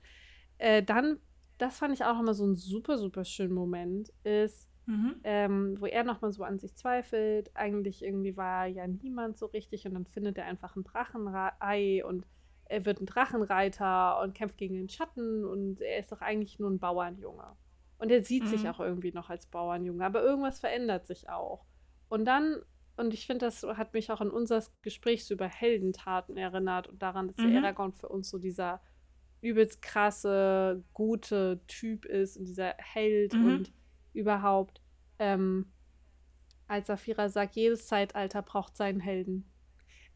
S2: äh, dann, das fand ich auch nochmal so ein super, super schönen Moment, ist,
S1: Mhm.
S2: ähm, wo er nochmal so an sich zweifelt. Eigentlich irgendwie war ja niemand so richtig und dann findet er einfach ein Drachenei und er wird ein Drachenreiter und kämpft gegen den Schatten und er ist doch eigentlich nur ein Bauernjunge. Und er sieht sich
S1: Mhm.
S2: auch irgendwie noch als Bauernjunge, aber irgendwas verändert sich auch. Und dann, und ich finde, das hat mich auch an unser Gespräch so über Heldentaten erinnert und daran, dass
S1: Mhm.
S2: der Aragorn für uns so dieser übelst krasse, gute Typ ist und dieser Held
S1: Mhm.
S2: und überhaupt, ähm, als Safira sagt, jedes Zeitalter braucht seinen Helden.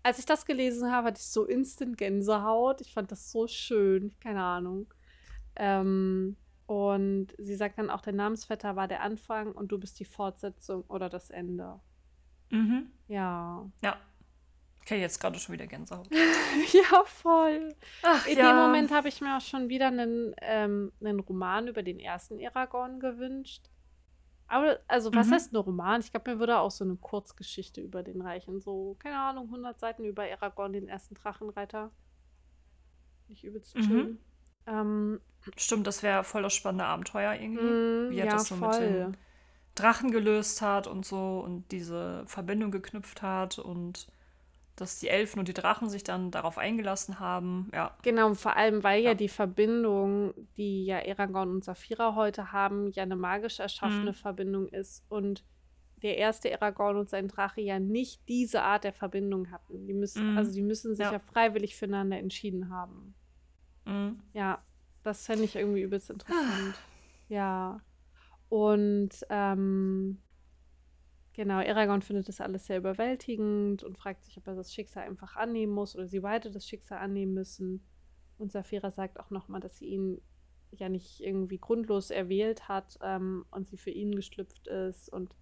S2: Als ich das gelesen habe, hatte ich so instant Gänsehaut. Ich fand das so schön. Keine Ahnung. Ähm, und sie sagt dann auch, der Namensvetter war der Anfang und du bist die Fortsetzung oder das Ende.
S1: Mhm.
S2: Ja.
S1: Ja. Okay, jetzt gerade schon wieder Gänsehaut.
S2: ja, voll.
S1: Ach,
S2: In dem Moment habe ich mir auch schon wieder einen, ähm, einen Roman über den ersten Aragorn gewünscht. Aber, also, was
S1: Mhm.
S2: heißt ein Roman? Ich glaube, mir würde auch so eine Kurzgeschichte über den reichen. So, keine Ahnung, 100 Seiten über Aragorn, den ersten Drachenreiter. Nicht übelst
S1: Mhm.
S2: schön. Ähm,
S1: Stimmt, das wäre voll das spannende Abenteuer irgendwie.
S2: mm,
S1: Wie er
S2: ja,
S1: das so mit
S2: voll.
S1: den Drachen gelöst hat und so und diese Verbindung geknüpft hat und dass die Elfen und die Drachen sich dann darauf eingelassen haben. Ja.
S2: Genau, und vor allem, weil ja.
S1: Ja.
S2: die Verbindung, die ja Aragorn und Saphira heute haben, ja eine magisch erschaffene
S1: Mhm.
S2: Verbindung ist und der erste Aragorn und sein Drache ja nicht diese Art der Verbindung hatten. Die müssen,
S1: Mhm.
S2: also die müssen sich ja.
S1: Ja.
S2: freiwillig füreinander entschieden haben.
S1: Mhm.
S2: Ja, das fände ich irgendwie übelst interessant. ja. Und ähm, genau, Aragorn findet das alles sehr überwältigend und fragt sich, ob er das Schicksal einfach annehmen muss oder sie beide das Schicksal annehmen müssen. Und Saphira sagt auch nochmal, dass sie ihn ja nicht irgendwie grundlos erwählt hat ähm, und sie für ihn geschlüpft ist und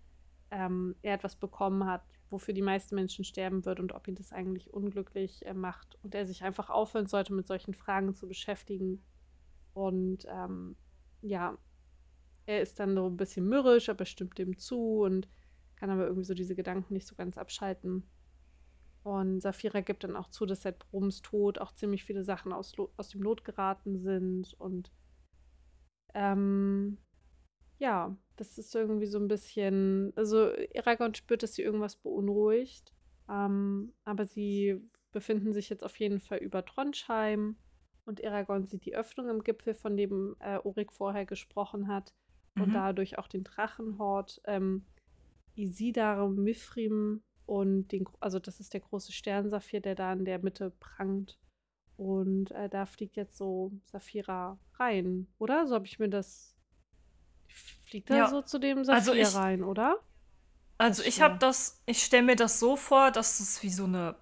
S2: ähm, er etwas bekommen hat, wofür die meisten Menschen sterben würden und ob ihn das eigentlich unglücklich äh, macht und er sich einfach aufhören sollte, mit solchen Fragen zu beschäftigen. Und ähm, ja, er ist dann so ein bisschen mürrisch, aber stimmt dem zu und kann aber irgendwie so diese Gedanken nicht so ganz abschalten. Und Saphira gibt dann auch zu, dass seit Broms Tod auch ziemlich viele Sachen aus, aus dem Lot geraten sind. Und ähm, ja, das ist irgendwie so ein bisschen. Also, Aragorn spürt, dass sie irgendwas beunruhigt. Ähm, aber sie befinden sich jetzt auf jeden Fall über Trondheim. Und Aragorn sieht die Öffnung im Gipfel, von dem äh, Ulrich vorher gesprochen hat. Und
S1: Mhm.
S2: dadurch auch den Drachenhort ähm, Isidar Mifrim und den, also das ist der große Sternsaphir, der da in der Mitte prangt. Und äh, da fliegt jetzt so Saphira rein, oder? So habe ich mir das. Fliegt da
S1: Ja.
S2: so zu dem Saphir
S1: Also ich-
S2: rein, oder?
S1: Also
S2: Das
S1: ich habe das, ich stelle mir das so vor, dass es wie so eine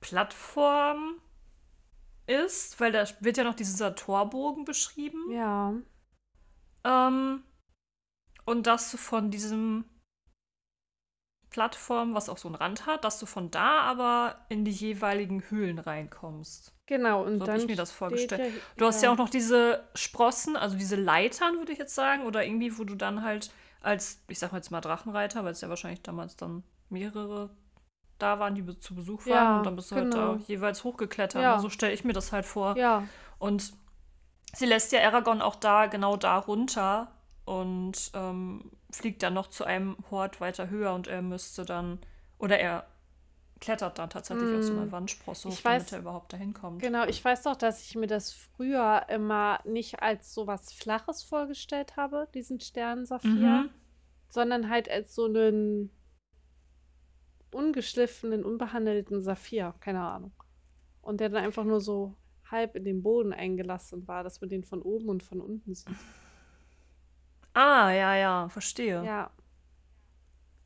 S1: Plattform ist, weil da wird ja noch dieser Torbogen beschrieben.
S2: Ja.
S1: Ähm, und dass du von diesem Plattform, was auch so einen Rand hat, dass du von da aber in die jeweiligen Höhlen reinkommst.
S2: Genau, und
S1: So
S2: dann
S1: ich mir das vorgestellt.
S2: Ja,
S1: Du hast ja auch noch diese Sprossen, also diese Leitern, würde ich jetzt sagen, oder irgendwie, wo du dann halt als, ich sag mal jetzt mal Drachenreiter, weil es ja wahrscheinlich damals dann mehrere da waren, die zu Besuch waren
S2: Ja,
S1: und dann bist du halt da
S2: genau.
S1: jeweils hochgeklettert.
S2: Ja.
S1: So stelle ich mir das halt vor.
S2: Ja,
S1: Und sie lässt ja Aragorn auch da, genau da runter und ähm, fliegt dann noch zu einem Hort weiter höher und er müsste dann, oder er klettert dann tatsächlich auf so eine
S2: Mm.
S1: Wandsprosse
S2: Ich
S1: hoch, damit
S2: weiß-
S1: er überhaupt dahin kommt.
S2: genau. Ich weiß doch, dass ich mir das früher immer nicht als so was Flaches vorgestellt habe, diesen Sternsaphir,
S1: Mhm.
S2: sondern halt als so einen ungeschliffenen, unbehandelten Saphir. Keine Ahnung. Und der dann einfach nur so halb in den Boden eingelassen war, dass man den von oben und von unten sieht.
S1: Ah, ja, ja, verstehe.
S2: Ja.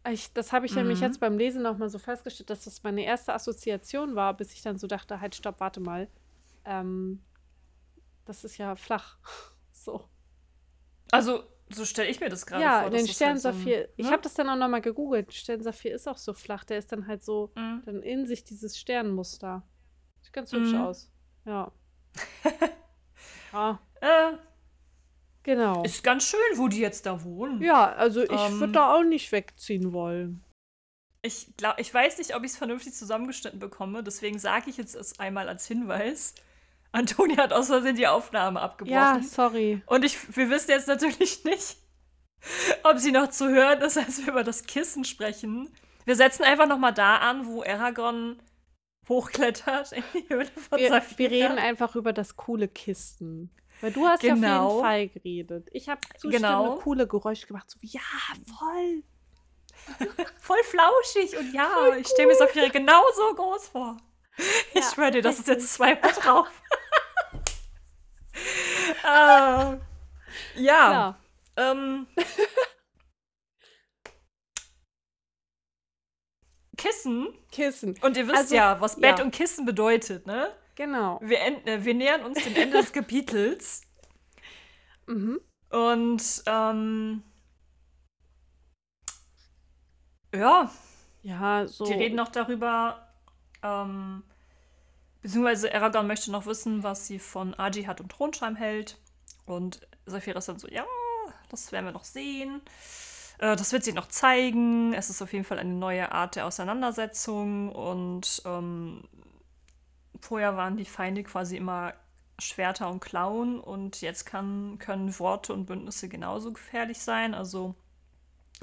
S2: Ich, das habe ich nämlich
S1: Mhm.
S2: jetzt beim Lesen nochmal so festgestellt, dass das meine erste Assoziation war, bis ich dann so dachte, halt, stopp, warte mal. Ähm, das ist ja flach. So.
S1: Also, so stelle ich mir das gerade
S2: Ja,
S1: vor.
S2: den
S1: dass das halt so
S2: Sternsaphir. ich
S1: ne?
S2: habe das dann auch nochmal gegoogelt. Sternsaphir ist auch so flach. Der ist dann halt so,
S1: Mhm.
S2: dann in sich dieses Sternmuster. Sieht ganz hübsch
S1: Mhm.
S2: aus. Ja. ja,
S1: Äh,
S2: genau.
S1: ist ganz schön, wo die jetzt da wohnen.
S2: Ja, also ich
S1: Ähm,
S2: würde da auch nicht wegziehen wollen.
S1: Ich, glaub, ich weiß nicht, ob ich es vernünftig zusammengeschnitten bekomme, deswegen sage ich jetzt es einmal als Hinweis. Antonia hat aus Versehen die Aufnahme abgebrochen.
S2: Ja, sorry.
S1: Und ich, wir wissen jetzt natürlich nicht, ob sie noch zu hören ist, als wir über das Kissen sprechen. Wir setzen einfach noch mal da an, wo Aragorn hochklettert in die Höhle von
S2: Wir, wir reden einfach über das coole Kisten. Weil du hast ja auf
S1: Genau.
S2: jeden Fall geredet. Ich habe
S1: Genau.
S2: coole Geräusche gemacht. So, wie, ja, voll.
S1: Voll flauschig und ja, ich stelle mir Saphira genauso groß vor. Ich
S2: Ja,
S1: schwöre dir, das ist
S2: richtig.
S1: jetzt zweimal drauf. Ah, ja,
S2: Ja.
S1: ähm. Kissen.
S2: Kissen.
S1: Und ihr wisst
S2: Also,
S1: ja, was Bett
S2: ja.
S1: und Kissen bedeutet, ne?
S2: Genau.
S1: Wir, end, äh, wir nähern uns dem Ende des Kapitels.
S2: Mhm.
S1: Und, ähm. Ja,
S2: Ja, so.
S1: die reden noch darüber, ähm. Beziehungsweise Aragorn möchte noch wissen, was sie von Ajihat und Thronschheim hält. Und Saphira ist dann so, ja, das werden wir noch sehen. Äh, das wird sie noch zeigen. Es ist auf jeden Fall eine neue Art der Auseinandersetzung. Und ähm, vorher waren die Feinde quasi immer Schwerter und Klauen. Und jetzt kann, können Worte und Bündnisse genauso gefährlich sein. Also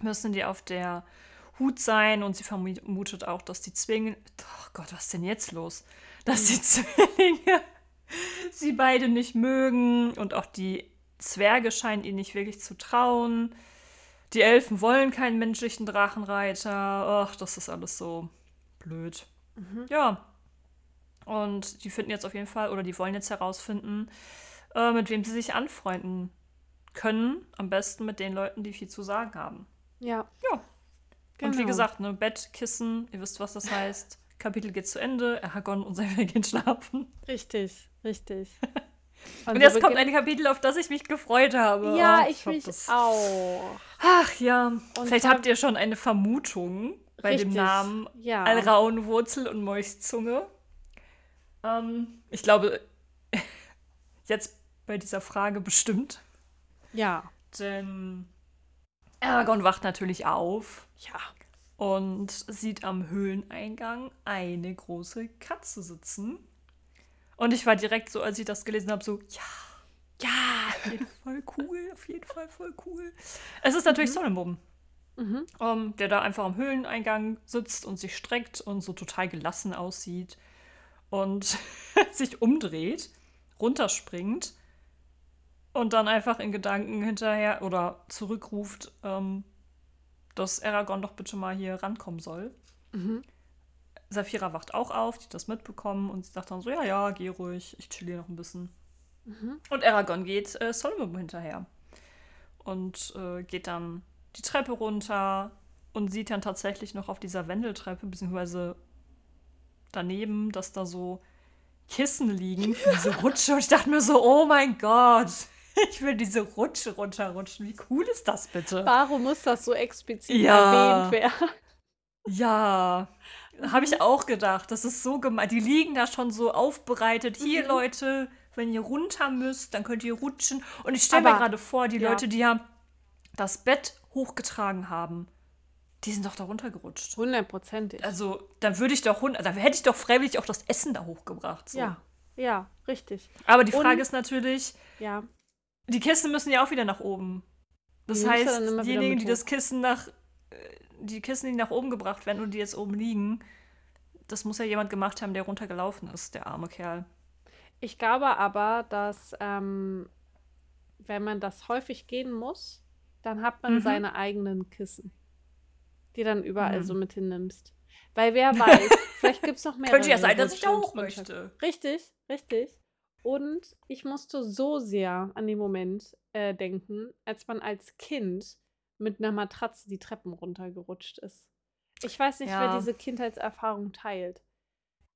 S1: müssen die auf der Hut sein. Und sie vermutet auch, dass die Zwillinge. Oh Gott, was ist denn jetzt los? Dass die Zwillinge sie beide nicht mögen. Und auch die Zwerge scheinen ihnen nicht wirklich zu trauen. Die Elfen wollen keinen menschlichen Drachenreiter. Ach, das ist alles so blöd. Ja. Und die finden jetzt auf jeden Fall, oder die wollen jetzt herausfinden, äh, mit wem sie sich anfreunden können. Am besten mit den Leuten, die viel zu sagen haben.
S2: Ja.
S1: Ja. Und wie
S2: Genau.
S1: gesagt, ne, Bett, Kissen, ihr wisst, was das heißt. Kapitel geht zu Ende, Aragorn und Saphira gehen schlafen.
S2: Richtig, richtig.
S1: Und
S2: so
S1: jetzt kommt
S2: beginnt-
S1: ein Kapitel, auf das ich mich gefreut habe.
S2: Ja,
S1: Oh,
S2: ich
S1: hab
S2: mich
S1: das-
S2: auch.
S1: Ach ja. Vielleicht
S2: zwar-
S1: habt ihr schon eine Vermutung bei dem
S2: Richtig,
S1: Namen
S2: ja.
S1: Alraunwurzel und Molchzunge. Ähm, ich glaube, jetzt bei dieser Frage bestimmt.
S2: Ja.
S1: Denn Aragorn wacht natürlich auf
S2: Ja.
S1: Und sieht am Höhleneingang eine große Katze sitzen. Und ich war direkt so, als ich das gelesen habe, so, ja,
S2: Ja.
S1: auf jeden Fall cool, auf jeden Fall voll cool. Es ist natürlich Solomon,
S2: Mhm.
S1: ähm, der da einfach am Höhleneingang sitzt und sich streckt und so total gelassen aussieht und sich umdreht, runterspringt und dann einfach in Gedanken hinterher oder zurückruft, ähm, dass Aragorn doch bitte mal hier rankommen soll.
S2: Mhm.
S1: Saphira wacht auch auf, die hat das mitbekommen und sie sagt dann so, ja, ja, geh ruhig, ich chill hier noch ein bisschen.
S2: Mhm.
S1: Und Aragorn geht äh, Solomon hinterher und äh, geht dann die Treppe runter und sieht dann tatsächlich noch auf dieser Wendeltreppe, beziehungsweise daneben, dass da so Kissen liegen für diese Rutsche. Und ich dachte mir so, oh mein Gott, ich will diese Rutsche runterrutschen. Wie cool ist das bitte?
S2: Warum muss das so explizit
S1: Ja.
S2: erwähnt werden?
S1: Ja, habe ich auch gedacht. Das ist so gemein. Die liegen da schon so aufbereitet. Hier,
S2: Mhm.
S1: Leute, wenn ihr runter müsst, dann könnt ihr rutschen. Und ich stelle mir gerade vor, die
S2: ja.
S1: Leute, die ja das Bett hochgetragen haben, die sind doch da runtergerutscht.
S2: Hundertprozentig.
S1: Also, dann würde ich doch, da hätte ich doch freiwillig auch das Essen da hochgebracht. So.
S2: Ja, ja, richtig.
S1: Aber die Frage
S2: Und-
S1: ist natürlich,
S2: Ja.
S1: Die Kissen müssen ja auch wieder nach oben. Das
S2: Die
S1: heißt, diejenigen, die das Kissen nach, äh, die Kissen, die nach oben gebracht werden und die jetzt oben liegen, das muss ja jemand gemacht haben, der runtergelaufen ist, der arme Kerl.
S2: Ich glaube aber, dass ähm, wenn man das häufig gehen muss, dann hat man
S1: Mhm.
S2: seine eigenen Kissen, die dann überall
S1: Mhm.
S2: so mit hinnimmst. Weil wer weiß, vielleicht gibt es noch mehr.
S1: Könnte ja sein, dass ich da hoch möchte.
S2: Richtig, richtig. Und ich musste so sehr an den Moment äh, denken, als man als Kind mit einer Matratze die Treppen runtergerutscht ist. Ich weiß nicht,
S1: Ja.
S2: wer diese Kindheitserfahrung teilt.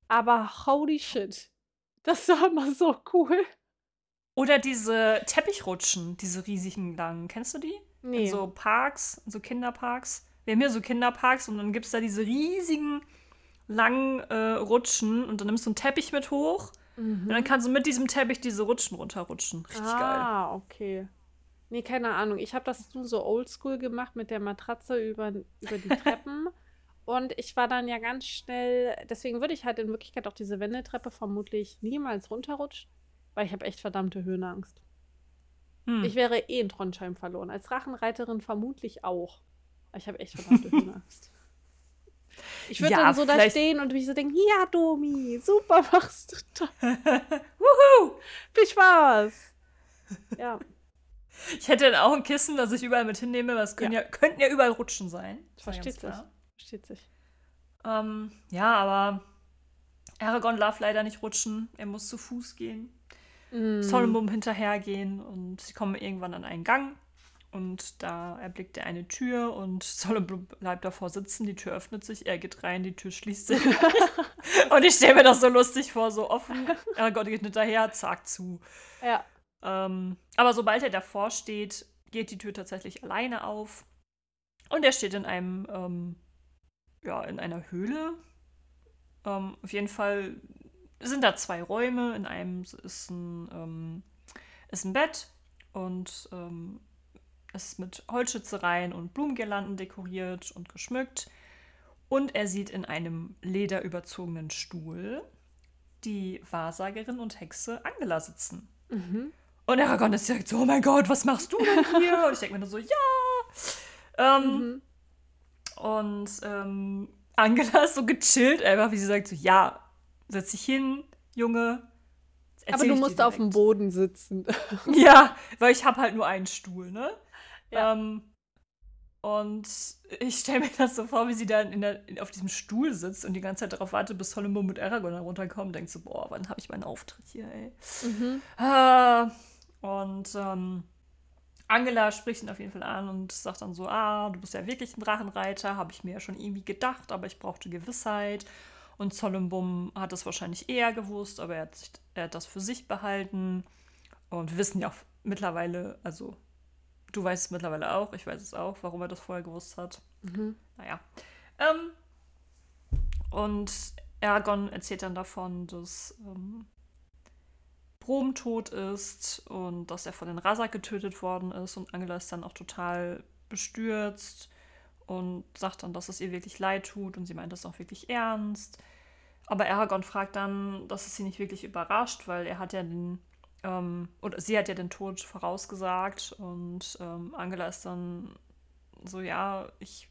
S2: Aber holy shit. Das war immer so cool.
S1: Oder diese Teppichrutschen, diese riesigen langen. Kennst du die?
S2: Nee.
S1: In so Parks, so Kinderparks. Wir haben hier so Kinderparks und dann gibt es da diese riesigen langen äh, Rutschen und dann nimmst du einen Teppich mit hoch
S2: Mhm.
S1: und dann kannst du mit diesem Teppich diese Rutschen runterrutschen. Richtig geil.
S2: ah, okay. Nee, keine Ahnung. Ich habe das nur so oldschool gemacht mit der Matratze über, über die Treppen. Und ich war dann ja ganz schnell, deswegen würde ich halt in Wirklichkeit auch diese Wendeltreppe vermutlich niemals runterrutschen. Weil ich habe echt verdammte Höhenangst.
S1: Hm.
S2: Ich wäre eh in Trondheim verloren. Als Drachenreiterin vermutlich auch. Ich habe echt verdammte Höhenangst. Ich würde
S1: Ja,
S2: dann so da stehen und mich so denken, ja, Domi, super machst du das.
S1: Wuhu!
S2: Viel Spaß. Ja,
S1: Ich hätte dann auch ein Kissen, das ich überall mit hinnehme, weil es können ja. könnten ja überall Rutschen sein.
S2: Versteht sich. Versteht sich.
S1: Ähm, ja, aber Aragorn darf leider nicht rutschen. Er muss zu Fuß gehen.
S2: Mm.
S1: Solomon hinterhergehen und sie kommen irgendwann an einen Gang und da erblickt er eine Tür und Solomon bleibt davor sitzen, die Tür öffnet sich, er geht rein, die Tür schließt sich. und ich stelle mir das so lustig vor, so offen, Aragorn geht hinterher, zack, zu.
S2: Ja.
S1: Ähm, aber sobald er davor steht, geht die Tür tatsächlich alleine auf und er steht in einem, ähm, ja, in einer Höhle. Ähm, auf jeden Fall sind da zwei Räume. In einem ist ein, ähm, ist ein Bett und ähm, es ist mit Holzschützereien und Blumengirlanden dekoriert und geschmückt. Und er sieht in einem lederüberzogenen Stuhl die Wahrsagerin und Hexe Angela sitzen.
S2: Mhm.
S1: Und Aragorn ist direkt so, oh mein Gott, was machst du denn hier? Und ich denke mir nur so, ja. Ähm,
S2: Mhm.
S1: Und ähm, Angela ist so gechillt, einfach wie sie sagt, so, ja, setz dich hin, Junge.
S2: Aber du musst auf dem. Boden sitzen.
S1: Ja, weil ich habe halt nur einen Stuhl, ne?
S2: Ja.
S1: Ähm, und ich stelle mir das so vor, wie sie dann in der, in, auf diesem Stuhl sitzt und die ganze Zeit darauf wartet, bis Solomon mit Aragorn herunterkommt und denkt so, boah, wann habe ich meinen Auftritt hier, ey?
S2: Mhm.
S1: Ah, und ähm, Angela spricht ihn auf jeden Fall an und sagt dann so, ah, du bist ja wirklich ein Drachenreiter, habe ich mir ja schon irgendwie gedacht, aber ich brauchte Gewissheit. Und Zollenbum hat es wahrscheinlich eher gewusst, aber er hat, sich, er hat das für sich behalten. Und wir wissen ja auch mittlerweile, also du weißt es mittlerweile auch, ich weiß es auch, warum er das vorher gewusst hat.
S2: Mhm.
S1: Naja. Ähm, und Aragorn erzählt dann davon, dass ähm, Brom tot ist und dass er von den Rasak getötet worden ist. Und Angela ist dann auch total bestürzt und sagt dann, dass es ihr wirklich leid tut und sie meint das auch wirklich ernst. Aber Aragorn fragt dann, dass es sie nicht wirklich überrascht, weil er hat ja den, ähm, oder sie hat ja den Tod vorausgesagt und ähm, Angela ist dann so, ja, ich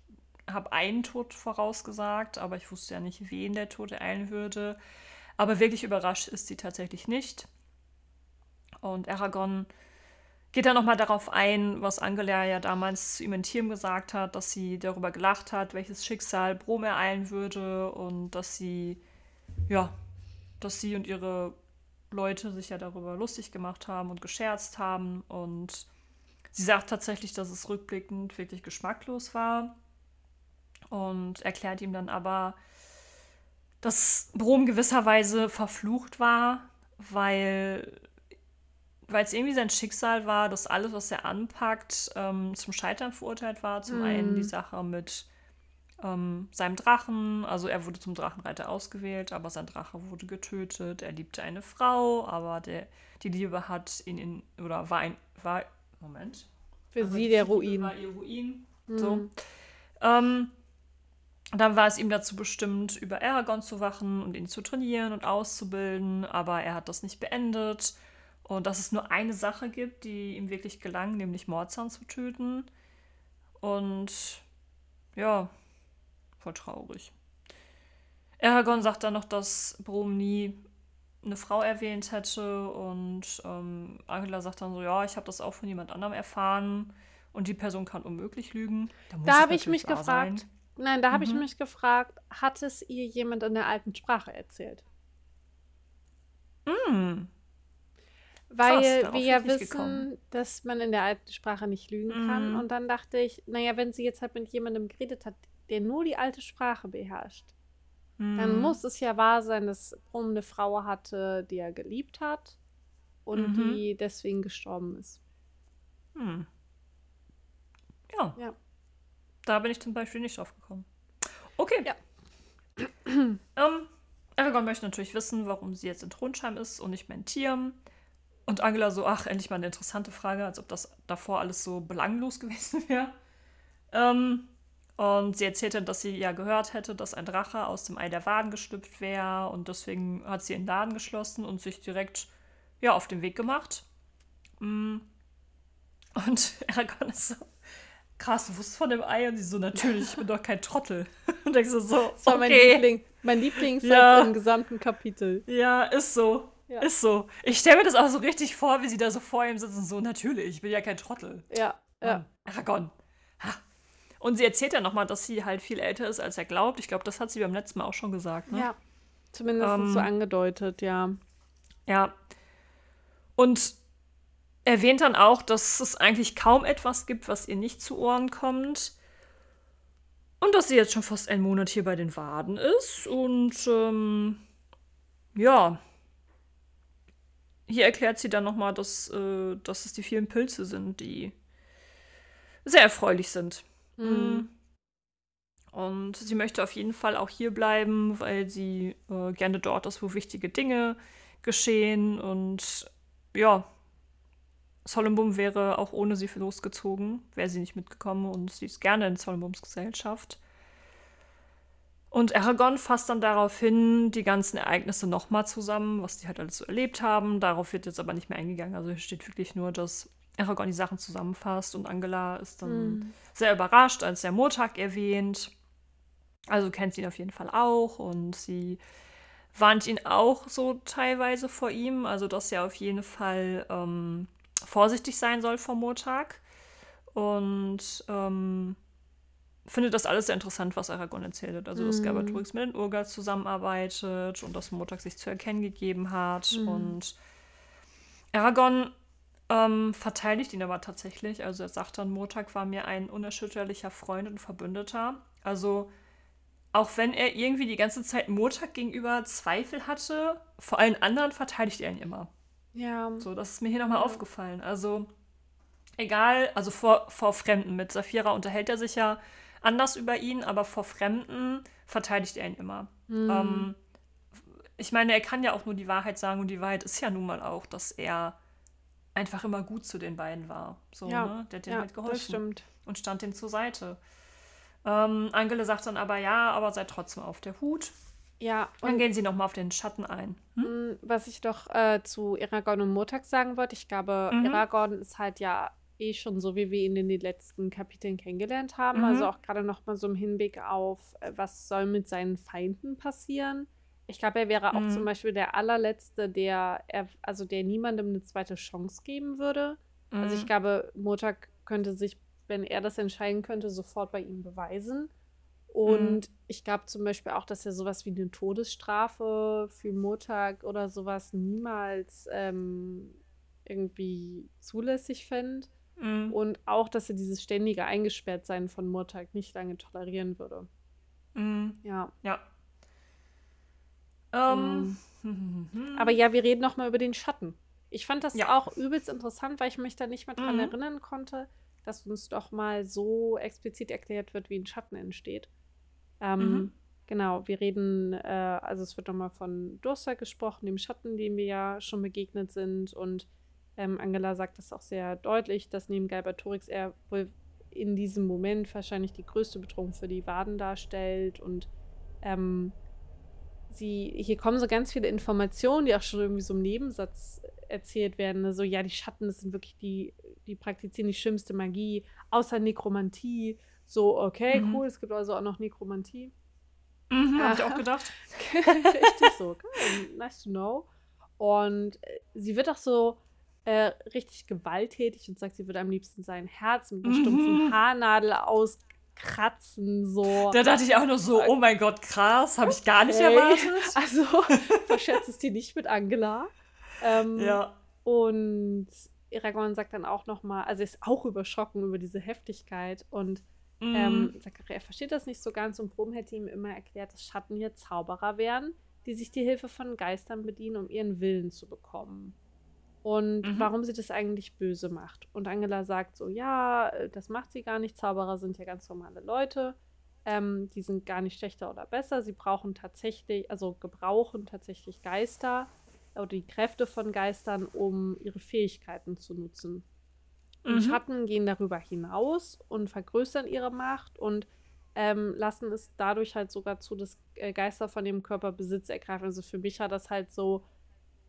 S1: habe einen Tod vorausgesagt, aber ich wusste ja nicht, wen der Tod ereilen würde. Aber wirklich überrascht ist sie tatsächlich nicht. Und Aragorn geht dann nochmal darauf ein, was Angela ja damals zu ihm in Tieren gesagt hat, dass sie darüber gelacht hat, welches Schicksal Brom ereilen würde und dass sie, ja, dass sie und ihre Leute sich ja darüber lustig gemacht haben und gescherzt haben. Und sie sagt tatsächlich, dass es rückblickend wirklich geschmacklos war und erklärt ihm dann aber, dass Brom gewisserweise verflucht war, weil weil es irgendwie sein Schicksal war, dass alles, was er anpackt, ähm, zum Scheitern verurteilt war. Zum
S2: Mhm.
S1: einen die Sache mit ähm, seinem Drachen, also er wurde zum Drachenreiter ausgewählt, aber sein Drache wurde getötet. Er liebte eine Frau, aber der, die Liebe hat ihn in, oder war ein, war, Moment.
S2: Für
S1: Aber
S2: sie der
S1: Liebe
S2: Ruin.
S1: War ihr Ruin.
S2: Mhm.
S1: So. Ähm, dann war es ihm dazu bestimmt, über Aragorn zu wachen und ihn zu trainieren und auszubilden, aber er hat das nicht beendet. Und dass es nur eine Sache gibt, die ihm wirklich gelang, nämlich Mordsan zu töten. Und ja, voll traurig. Aragorn sagt dann noch, dass Brom nie eine Frau erwähnt hätte und ähm, Angela sagt dann so, ja, ich habe das auch von jemand anderem erfahren und die Person kann unmöglich lügen.
S2: Da
S1: es
S2: habe ich mich gefragt,
S1: sein.
S2: nein, da habe ich
S1: Mhm.
S2: mich gefragt, hat es ihr jemand in der alten Sprache erzählt?
S1: Hm.
S2: Weil
S1: darauf
S2: wir ja wissen,
S1: gekommen.
S2: dass man in der alten Sprache nicht lügen kann.
S1: Mhm.
S2: Und dann dachte ich, naja, wenn sie jetzt halt mit jemandem geredet hat, der nur die alte Sprache beherrscht, dann
S1: Hm.
S2: muss es ja wahr sein, dass Brum eine Frau hatte, die er geliebt hat und
S1: Mhm.
S2: die deswegen gestorben ist.
S1: Hm. Ja.
S2: Ja.
S1: Da bin ich zum Beispiel nicht drauf gekommen. Okay.
S2: Ja.
S1: ähm, Aragorn möchte natürlich wissen, warum sie jetzt in Trondheim ist und nicht mehr in Tieren. Und Angela so, ach, endlich mal eine interessante Frage, als ob das davor alles so belanglos gewesen wäre. Ähm, und sie erzählt dann, dass sie ja gehört hätte, dass ein Drache aus dem Ei der Waden geschlüpft wäre und deswegen hat sie ihren Laden geschlossen und sich direkt ja, auf den Weg gemacht. Mm. Und Aragorn ist so, krass, du wusstest von dem Ei? Und sie so, natürlich, ich bin doch kein Trottel. Und denkst so, so,
S2: Das war mein,
S1: okay.
S2: Liebling, mein Lieblingssatz
S1: Ja.
S2: im gesamten Kapitel.
S1: Ja, ist so.
S2: Ja.
S1: Ist so. Ich stelle mir das auch so richtig vor, wie sie da so vor ihm sitzen, so, natürlich, ich bin ja kein Trottel.
S2: Ja, ja.
S1: Aragorn. Ha. Und sie erzählt ja nochmal, dass sie halt viel älter ist, als er glaubt. Ich glaube, das hat sie beim letzten Mal auch schon gesagt. Ne?
S2: Ja. Zumindest
S1: Ähm,
S2: so angedeutet, ja.
S1: Ja. Und erwähnt dann auch, dass es eigentlich kaum etwas gibt, was ihr nicht zu Ohren kommt. Und dass sie jetzt schon fast einen Monat hier bei den Waden ist. Und ähm, ja. Hier erklärt sie dann nochmal, dass, äh, dass es die vielen Pilze sind, die sehr erfreulich sind.
S2: Mhm.
S1: Und sie möchte auf jeden Fall auch hier bleiben, weil sie äh, gerne dort ist, wo wichtige Dinge geschehen. Und ja, Solembum wäre auch ohne sie losgezogen, wäre sie nicht mitgekommen und sie ist gerne in Solembums Gesellschaft. Und Aragorn fasst dann darauf hin, die ganzen Ereignisse nochmal zusammen, was die halt alles so erlebt haben. Darauf wird jetzt aber nicht mehr eingegangen. Also hier steht wirklich nur, dass Aragorn die Sachen zusammenfasst und Angela ist dann
S2: Mhm.
S1: sehr überrascht, als der Murtag erwähnt. Also kennt sie ihn auf jeden Fall auch und sie warnt ihn auch so teilweise vor ihm, also dass er auf jeden Fall ähm, vorsichtig sein soll vor Murtag. Und ähm, findet das alles sehr interessant, was Aragorn erzählt hat. Also, dass
S2: Mhm.
S1: Galbatorix mit den Urgas zusammenarbeitet und dass Murtag sich zu erkennen gegeben hat.
S2: Mhm.
S1: Und Aragorn ähm, verteidigt ihn aber tatsächlich. Also er sagt dann, Murtag war mir ein unerschütterlicher Freund und Verbündeter. Also auch wenn er irgendwie die ganze Zeit Murtag gegenüber Zweifel hatte, vor allen anderen verteidigt er ihn immer.
S2: Ja.
S1: So, das ist mir hier nochmal
S2: Ja.
S1: aufgefallen. Also egal, also vor, vor Fremden. Mit Saphira unterhält er sich ja anders über ihn, aber vor Fremden verteidigt er ihn immer.
S2: Mhm.
S1: Ähm, ich meine, er kann ja auch nur die Wahrheit sagen und die Wahrheit ist ja nun mal auch, dass er einfach immer gut zu den beiden war. So,
S2: Ja,
S1: ne? Der hat denen
S2: ja,
S1: halt geholfen und stand denen zur Seite. Ähm, Angele sagt dann aber ja, aber seid trotzdem auf der Hut.
S2: Ja,
S1: Dann
S2: und
S1: gehen sie nochmal auf den Schatten ein. Hm?
S2: Mm, Was ich doch äh, zu Aragorn und Murtag sagen wollte, ich glaube,
S1: Mhm.
S2: Aragorn ist halt ja eh schon so, wie wir ihn in den letzten Kapiteln kennengelernt haben.
S1: Mhm.
S2: Also auch gerade noch mal so im Hinblick auf, äh, was soll mit seinen Feinden passieren. Ich glaube, er wäre auch
S1: Mhm.
S2: zum Beispiel der allerletzte, der, er, also der niemandem eine zweite Chance geben würde. Also ich
S1: Mhm.
S2: glaube, Murtag könnte sich, wenn er das entscheiden könnte, sofort bei ihm beweisen. Und ich glaube zum Beispiel auch, dass er sowas wie eine Todesstrafe für Murtag oder sowas niemals ähm, irgendwie zulässig fände.
S1: Mhm.
S2: Und auch, dass er dieses ständige Eingesperrtsein von Murtag nicht lange tolerieren würde.
S1: Mhm.
S2: Ja.
S1: Ja. Ähm. Mhm.
S2: Aber ja, wir reden noch mal über den Schatten. Ich fand das
S1: Ja.
S2: auch übelst interessant, weil ich mich da nicht mehr dran
S1: Mhm.
S2: erinnern konnte, dass uns doch mal so explizit erklärt wird, wie ein Schatten entsteht. Ähm,
S1: Mhm.
S2: Genau, wir reden, äh, also es wird nochmal von Durster gesprochen, dem Schatten, dem wir ja schon begegnet sind. Und ähm, Angela sagt das auch sehr deutlich, dass neben Galbatorix er wohl in diesem Moment wahrscheinlich die größte Bedrohung für die Waden darstellt. Und ähm, sie, hier kommen so ganz viele Informationen, die auch schon irgendwie so im Nebensatz erzählt werden. ne? So, ja, die Schatten, das sind wirklich die, die praktizieren die schlimmste Magie, außer Nekromantie. So, okay,
S1: Mhm.
S2: cool, es gibt also auch noch Nekromantie.
S1: Mhm, hab ich
S2: Aha.
S1: auch gedacht.
S2: richtig so. Okay, nice to know. Und äh, sie wird auch so äh, richtig gewalttätig und sagt, sie würde am liebsten sein Herz mit einer
S1: Mhm.
S2: stumpfen Haarnadel auskratzen. So.
S1: Da dachte ich auch nur so, oh mein Gott, krass, habe ich gar nicht
S2: Okay.
S1: erwartet.
S2: Also, verscherzt es dir nicht mit Angela. Ähm,
S1: Ja.
S2: Und Aragorn sagt dann auch nochmal, also er ist auch überschrocken über diese Heftigkeit und
S1: Mhm.
S2: ähm, sagt, er versteht das nicht so ganz und Brom hätte ihm immer erklärt, dass Schatten hier Zauberer wären, die sich die Hilfe von Geistern bedienen, um ihren Willen zu bekommen. Und
S1: Mhm.
S2: warum sie das eigentlich böse macht. Und Angela sagt so, ja, äh, das macht sie gar nicht. Zauberer sind ja ganz normale Leute. Ähm, die sind gar nicht schlechter oder besser. Sie brauchen tatsächlich, also gebrauchen tatsächlich Geister oder die Kräfte von Geistern, um ihre Fähigkeiten zu nutzen. Und
S1: Mhm.
S2: Schatten gehen darüber hinaus und vergrößern ihre Macht und ähm, lassen es dadurch halt sogar zu, dass äh, Geister von dem Körper Besitz ergreifen. Also für mich hat das halt so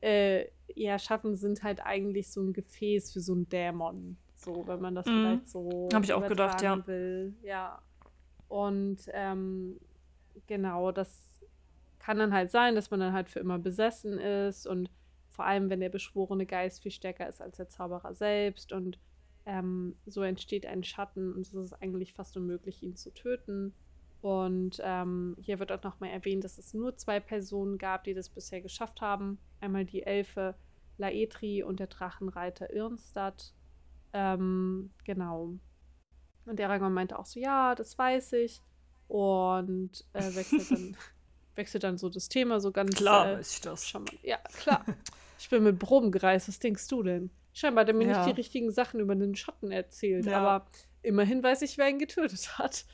S2: äh, ja, Schatten sind halt eigentlich so ein Gefäß für so einen Dämon. So, wenn man das
S1: Mhm.
S2: vielleicht so
S1: Hab ich auch gedacht, ja.
S2: will. Ja. Und ähm, genau, das kann dann halt sein, dass man dann halt für immer besessen ist und vor allem, wenn der beschworene Geist viel stärker ist als der Zauberer selbst und ähm, so entsteht ein Schatten und es ist eigentlich fast unmöglich, ihn zu töten. Und ähm, hier wird auch nochmal erwähnt, dass es nur zwei Personen gab, die das bisher geschafft haben. Einmal die Elfe Laetri und der Drachenreiter Irnstadt. Ähm, genau. Und Aragorn meinte auch so, ja, das weiß ich. Und äh, wechselt, dann, wechselt dann so das Thema so ganz
S1: Klar
S2: äh,
S1: weiß ich das.
S2: charmant. Ja, klar. Ich bin mit Proben gereist, was denkst du denn? Scheinbar hat er mir
S1: Ja.
S2: nicht die richtigen Sachen über den Schatten erzählt,
S1: Ja.
S2: aber immerhin weiß ich, wer ihn getötet hat.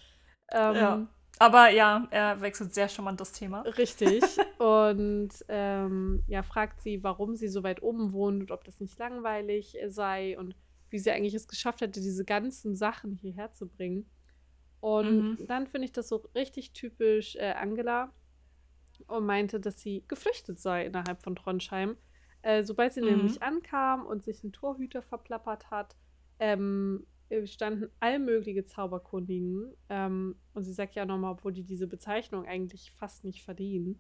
S2: Ähm,
S1: Ja. Aber ja, er wechselt sehr charmant das Thema.
S2: Richtig. Und ähm, ja, fragt sie, warum sie so weit oben wohnt und ob das nicht langweilig sei und wie sie eigentlich es geschafft hätte, diese ganzen Sachen hierher zu bringen. Und
S1: Mhm.
S2: dann finde ich das so richtig typisch äh, Angela und meinte, dass sie geflüchtet sei innerhalb von Trondheim. Äh, sobald sie
S1: Mhm.
S2: nämlich ankam und sich einen Torhüter verplappert hat, ähm, äh, standen allmögliche Zauberkundigen. Ähm, und sie sagt ja nochmal, obwohl die diese Bezeichnung eigentlich fast nicht verdienen,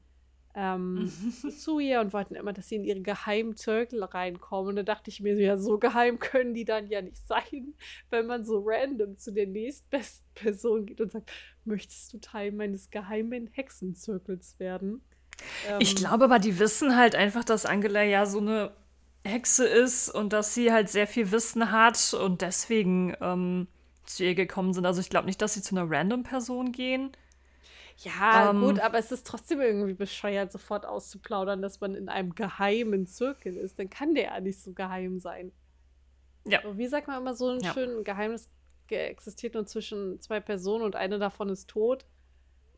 S2: ähm, zu ihr und wollten immer, dass sie in ihre geheimen Zirkel reinkommen. Und da dachte ich mir so, ja, so geheim können die dann ja nicht sein, wenn man so random zu der nächstbesten Person geht und sagt, möchtest du Teil meines geheimen Hexenzirkels werden?
S1: Ich
S2: Ähm,
S1: glaube aber, die wissen halt einfach, dass Angela ja so eine Hexe ist und dass sie halt sehr viel Wissen hat und deswegen ähm, zu ihr gekommen sind. Also ich glaube nicht, dass sie zu einer random Person gehen.
S2: Ja,
S1: Ähm,
S2: gut, aber es ist trotzdem irgendwie bescheuert, sofort auszuplaudern, dass man in einem geheimen Zirkel ist. Dann kann der ja nicht so geheim sein.
S1: Ja.
S2: So, Wie sagt man immer so ein
S1: Ja.
S2: schön Geheimnis ge- existiert nur zwischen zwei Personen und eine davon ist tot.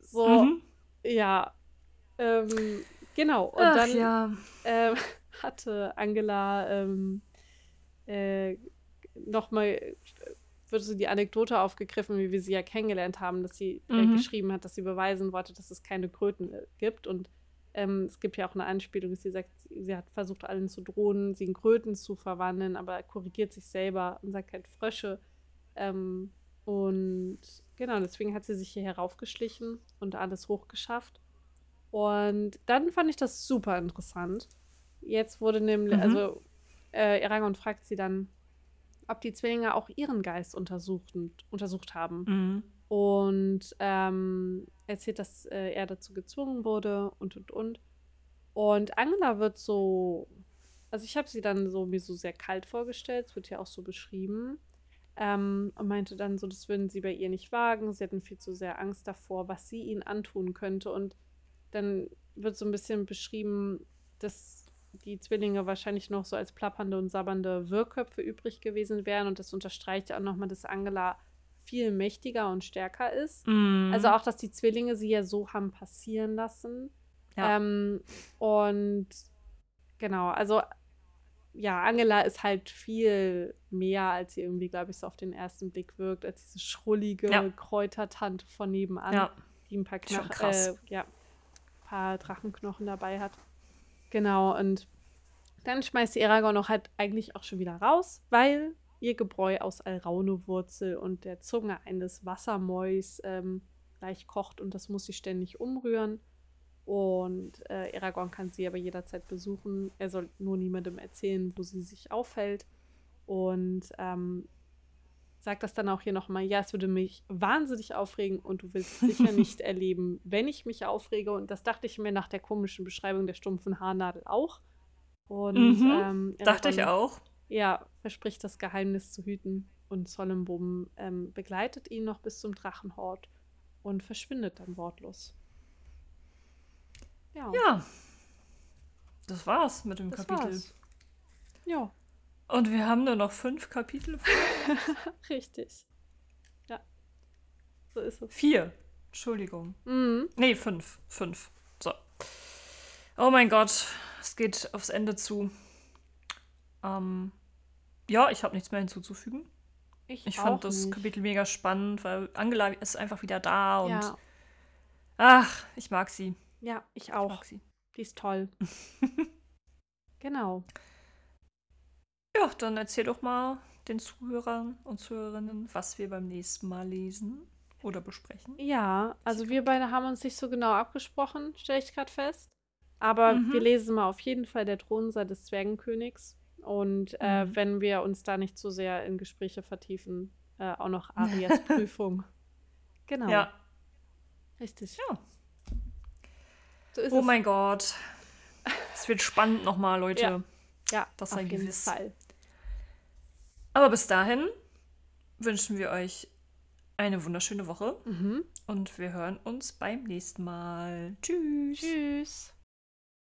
S2: So,
S1: Mhm.
S2: ja. Ähm, genau. Und
S1: Ach,
S2: dann
S1: ja.
S2: ähm, hatte Angela ähm, äh, nochmal, wird so die Anekdote aufgegriffen, wie wir sie ja kennengelernt haben, dass sie äh,
S1: Mhm.
S2: geschrieben hat, dass sie beweisen wollte, dass es keine Kröten äh, gibt. Und ähm, es gibt ja auch eine Anspielung, dass sie sagt, sie, sie hat versucht, allen zu drohen, sie in Kröten zu verwandeln, aber korrigiert sich selber und sagt halt Frösche. Ähm, und genau, deswegen hat sie sich hier heraufgeschlichen und alles hochgeschafft. Und dann fand ich das super interessant. Jetzt wurde nämlich,
S1: Mhm.
S2: also äh, Eragon fragt sie dann, ob die Zwillinge auch ihren Geist untersucht, untersucht haben.
S1: Mhm.
S2: Und ähm, erzählt, dass äh, er dazu gezwungen wurde und und und. Und Angela wird so, also ich habe sie dann so mir so sehr kalt vorgestellt, es wird ja auch so beschrieben. Ähm, und meinte dann so, das würden sie bei ihr nicht wagen. Sie hatten viel zu sehr Angst davor, was sie ihnen antun könnte. Und dann wird so ein bisschen beschrieben, dass die Zwillinge wahrscheinlich noch so als plappernde und sabbernde Wirrköpfe übrig gewesen wären. Und das unterstreicht ja auch nochmal, dass Angela viel mächtiger und stärker ist.
S1: Mhm.
S2: Also auch, dass die Zwillinge sie ja so haben passieren lassen.
S1: Ja.
S2: Ähm, und genau, also ja, Angela ist halt viel mehr, als sie irgendwie, glaube ich, so auf den ersten Blick wirkt, als diese schrullige
S1: Ja.
S2: Kräutertante von nebenan,
S1: ja.
S2: die ein paar, Knach äh, ja, paar Drachenknochen dabei hat. Genau, und dann schmeißt sie Aragorn noch halt eigentlich auch schon wieder raus, weil ihr Gebräu aus Alraune-Wurzel und der Zunge eines Wassermäus ähm, gleich kocht und das muss sie ständig umrühren. Und äh, Aragorn kann sie aber jederzeit besuchen. Er soll nur niemandem erzählen, wo sie sich aufhält. Und ähm, sagt das dann auch hier nochmal, ja, es würde mich wahnsinnig aufregen und du willst sicher nicht erleben, wenn ich mich aufrege. Und das dachte ich mir nach der komischen Beschreibung der stumpfen Haarnadel auch. Und
S1: Mhm,
S2: ähm,
S1: Dachte ich auch.
S2: Ja, verspricht das Geheimnis zu hüten. Und Zollenbum ähm, begleitet ihn noch bis zum Drachenhort und verschwindet dann wortlos. Ja,
S1: Ja. Das war's mit dem
S2: das
S1: Kapitel.
S2: war's. Ja,
S1: Und wir haben nur noch fünf Kapitel. vor-
S2: richtig. Ja, so ist es.
S1: Vier. Entschuldigung.
S2: Mhm.
S1: Nee, fünf. Fünf. So. Oh mein Gott, es geht aufs Ende zu. Ähm, ja, ich habe nichts mehr hinzuzufügen.
S2: Ich,
S1: Ich fand das
S2: nicht.
S1: Kapitel mega spannend, weil Angela ist einfach wieder da und
S2: Ja,
S1: ach, ich mag sie.
S2: ja, ich
S1: Ich
S2: auch.
S1: mag sie.
S2: Die ist toll. Genau.
S1: Ja, dann erzähl doch mal den Zuhörern und Zuhörerinnen, was wir beim nächsten Mal lesen oder besprechen.
S2: Ja, also wir beide haben uns nicht so genau abgesprochen, stelle ich gerade fest. Aber
S1: Mhm.
S2: wir lesen mal auf jeden Fall der Thronsaal des Zwergenkönigs. Und äh,
S1: Mhm.
S2: wenn wir uns da nicht zu sehr in Gespräche vertiefen, äh, auch noch Arias Prüfung. Genau.
S1: Ja.
S2: Richtig.
S1: Ja.
S2: So
S1: Oh
S2: es.
S1: mein Gott. Es wird spannend nochmal, Leute.
S2: Ja. Ja,
S1: Das
S2: auf
S1: sei
S2: jeden
S1: gewiss.
S2: Fall.
S1: Aber bis dahin wünschen wir euch eine wunderschöne Woche
S2: Mhm.
S1: und wir hören uns beim nächsten Mal. Tschüss.
S2: Tschüss.